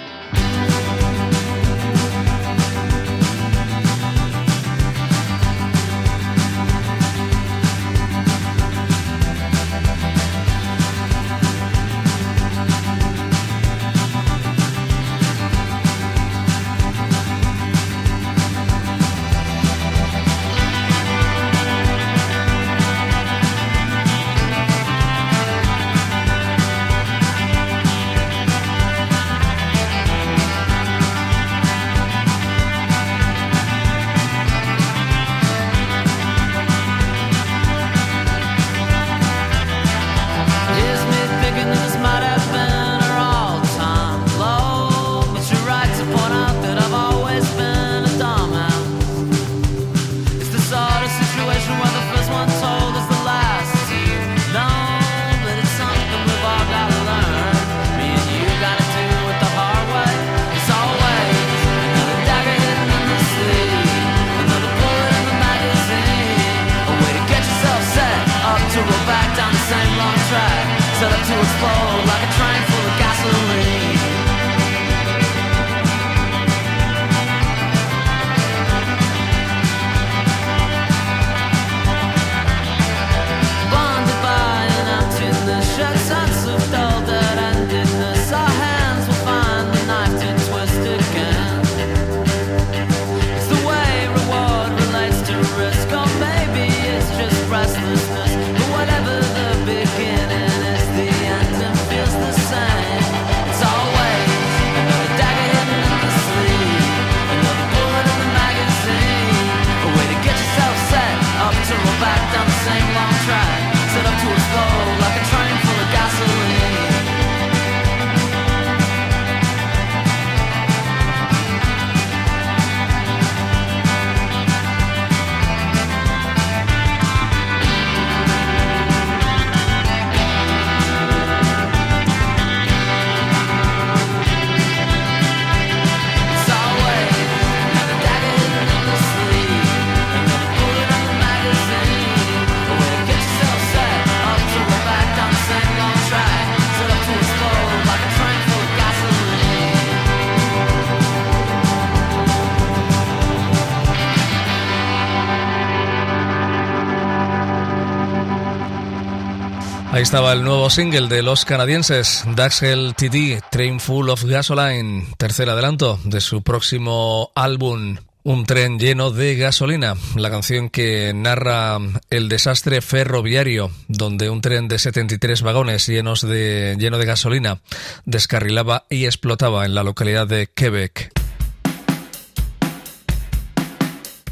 [SPEAKER 5] Ahí estaba el nuevo single de los canadienses, Daxel TD, Train Full of Gasoline, tercer adelanto de su próximo álbum. Un tren lleno de gasolina, la canción que narra el desastre ferroviario, donde un tren de 73 vagones llenos de, lleno de gasolina descarrilaba y explotaba en la localidad de Quebec.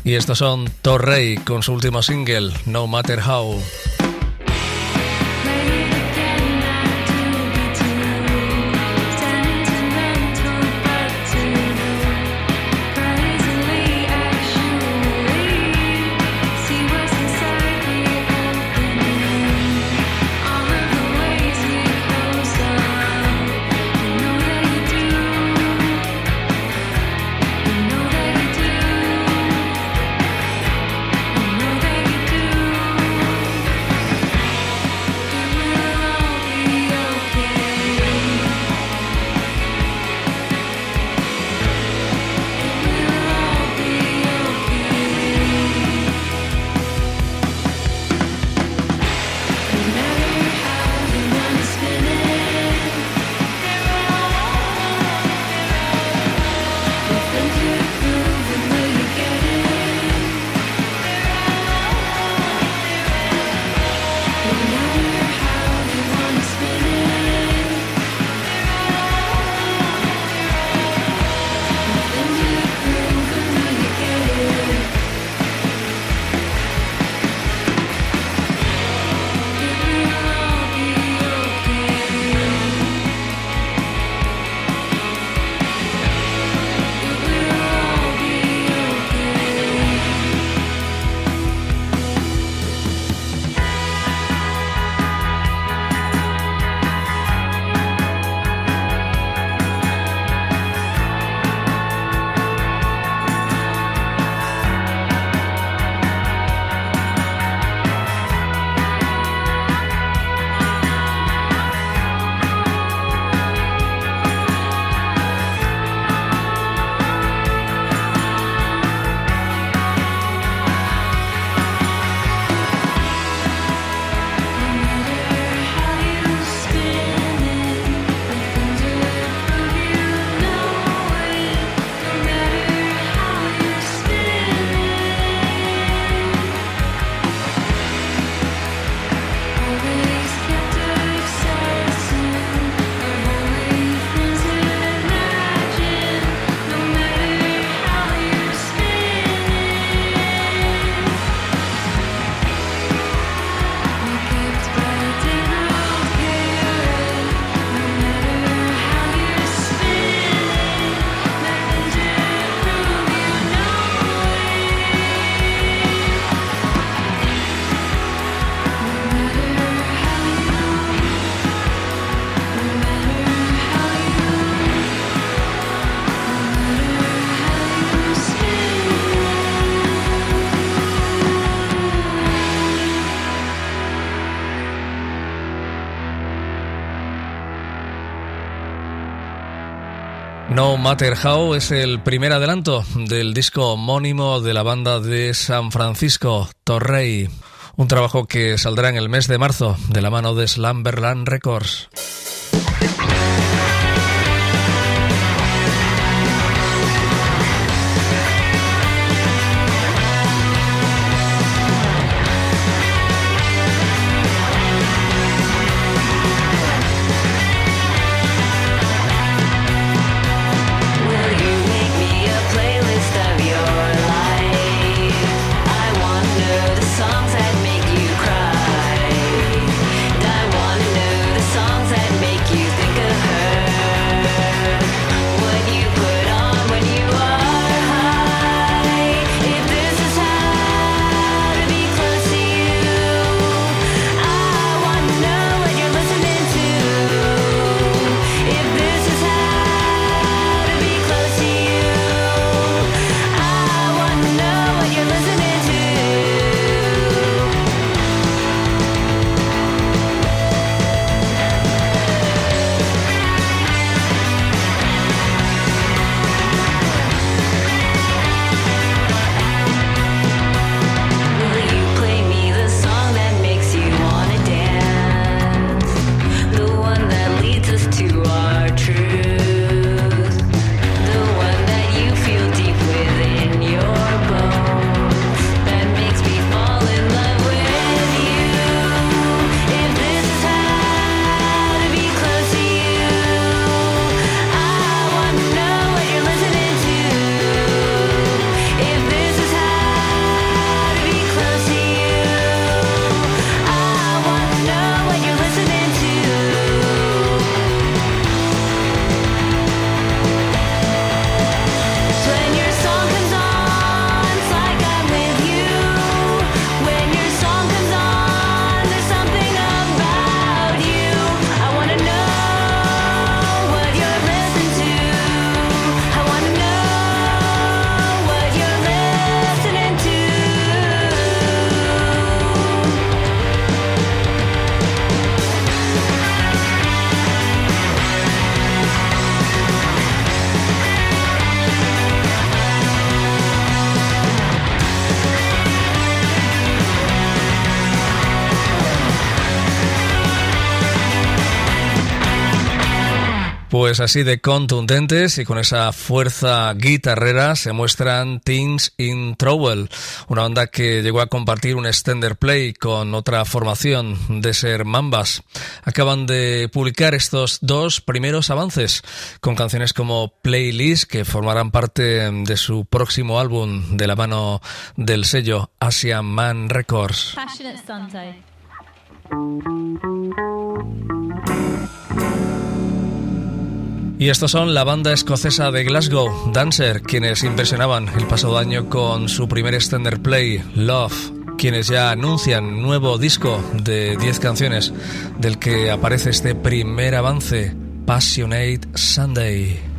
[SPEAKER 5] Y estos son Torrey con su último single, No Matter How. Matter es el primer adelanto del disco homónimo de la banda de San Francisco, Torrey. Un trabajo que saldrá en el mes de marzo de la mano de Slumberland Records.
[SPEAKER 15] Así de contundentes y con esa fuerza guitarrera se muestran Things in Trouble, una banda que llegó a compartir un extender play con otra formación de ser Mambas. Acaban de publicar estos dos primeros avances con canciones como Playlist que formarán parte de su próximo álbum de la mano del sello Asian Man Records. Y estos son la banda escocesa de Glasgow, Dancer, quienes impresionaban el pasado año con su primer extender play, Love, quienes ya anuncian nuevo disco de 10 canciones, del que aparece este primer avance, Passionate Sunday.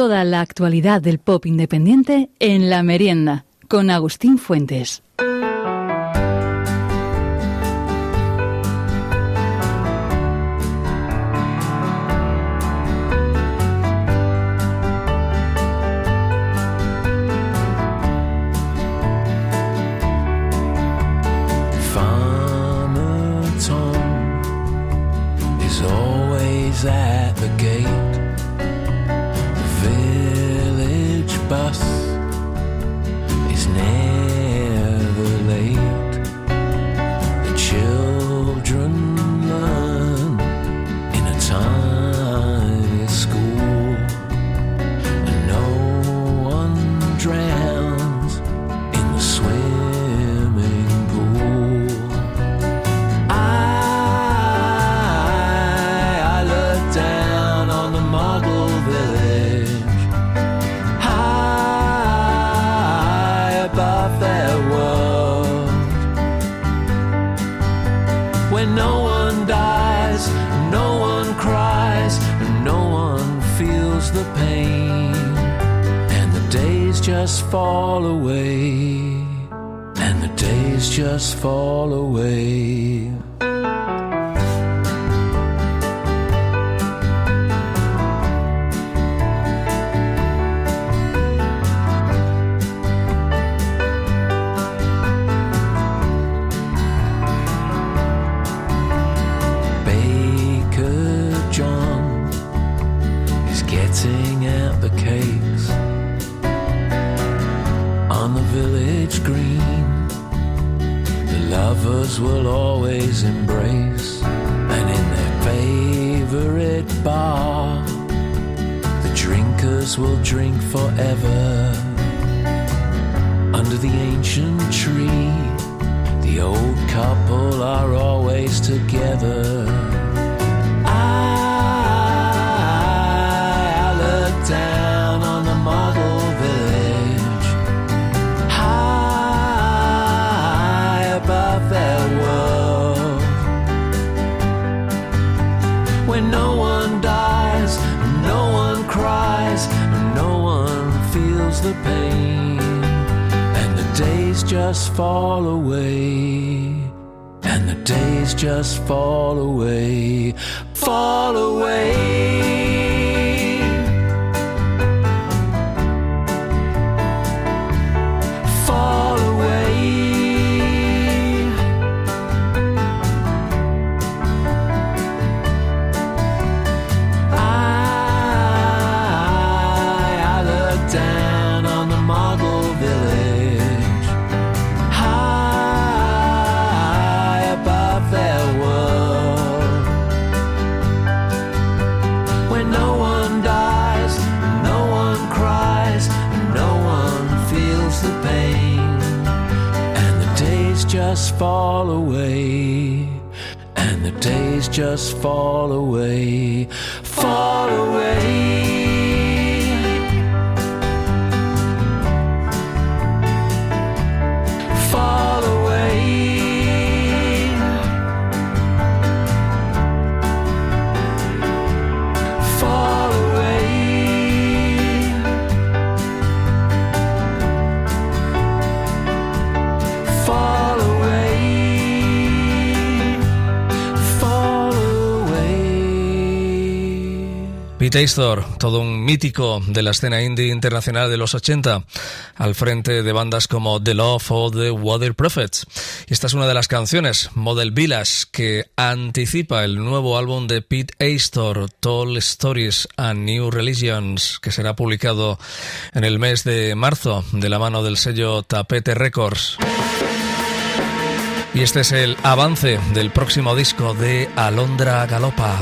[SPEAKER 9] Toda la actualidad del pop independiente en la merienda con Agustín Fuentes.
[SPEAKER 5] Pete Astor, todo un mítico de la escena indie internacional de los 80, al frente de bandas como The Love o The Water Prophets. Esta es una de las canciones, Model Village, que anticipa el nuevo álbum de Pete Astor, Tall Stories and New Religions, que será publicado en el mes de marzo de la mano del sello Tapete Records. Y este es el avance del próximo disco de Alondra Galopa.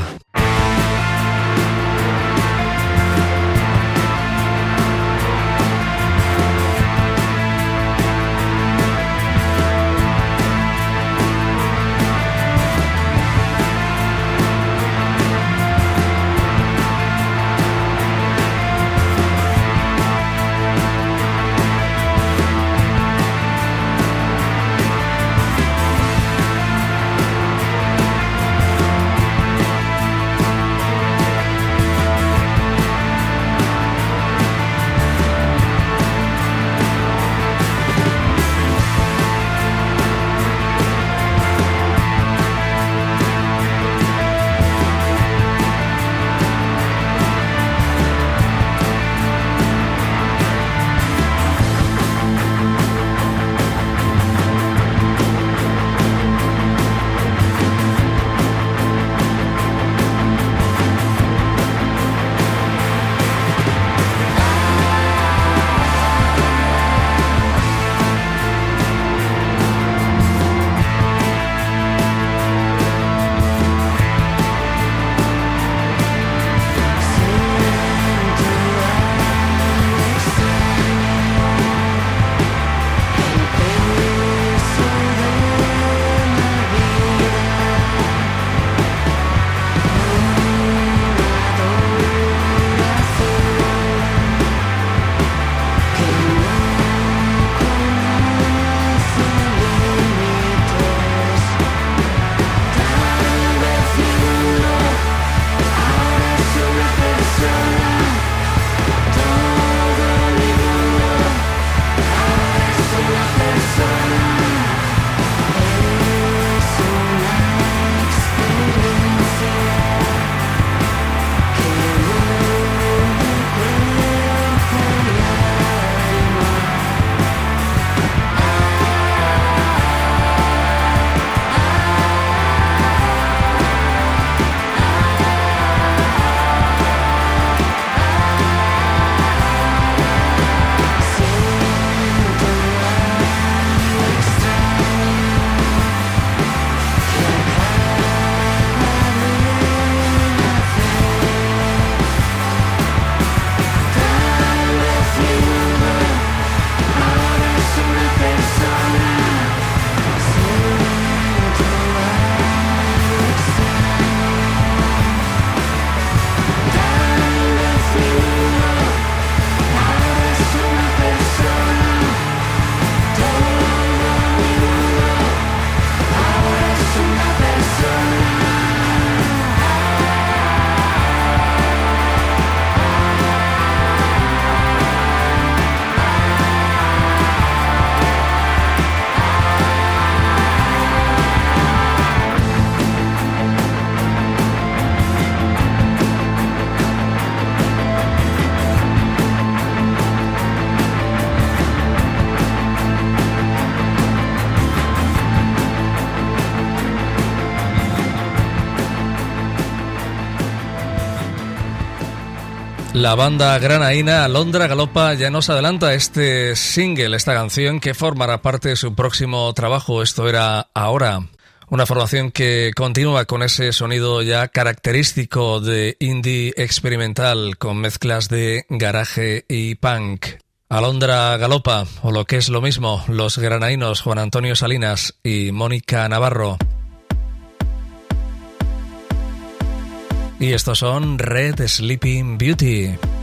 [SPEAKER 16] La banda granaína Alondra Galopa ya nos adelanta este single, esta canción que formará parte de su próximo trabajo. Esto era ahora. Una formación que continúa con ese sonido ya característico de indie experimental con mezclas de garaje y punk. Alondra Galopa, o lo que es lo mismo, los granaínos Juan Antonio Salinas y Mónica Navarro. Y estos son Red Sleeping Beauty.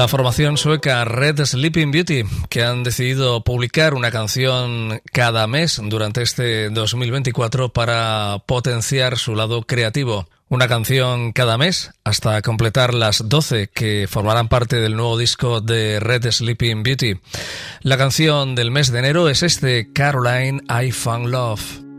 [SPEAKER 16] La formación sueca Red Sleeping Beauty, que han decidido publicar una canción cada mes durante este 2024 para potenciar su lado creativo. Una canción cada mes hasta completar las 12 que formarán parte del nuevo disco de Red Sleeping Beauty. La canción del mes de enero es este Caroline I Found Love.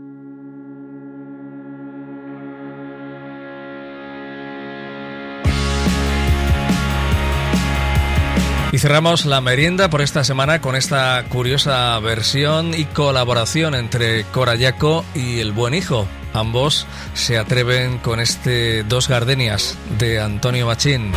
[SPEAKER 16] Y cerramos la merienda por esta semana con esta curiosa versión y colaboración entre Corayaco y El Buen Hijo. Ambos se atreven con este Dos Gardenias de Antonio Machín.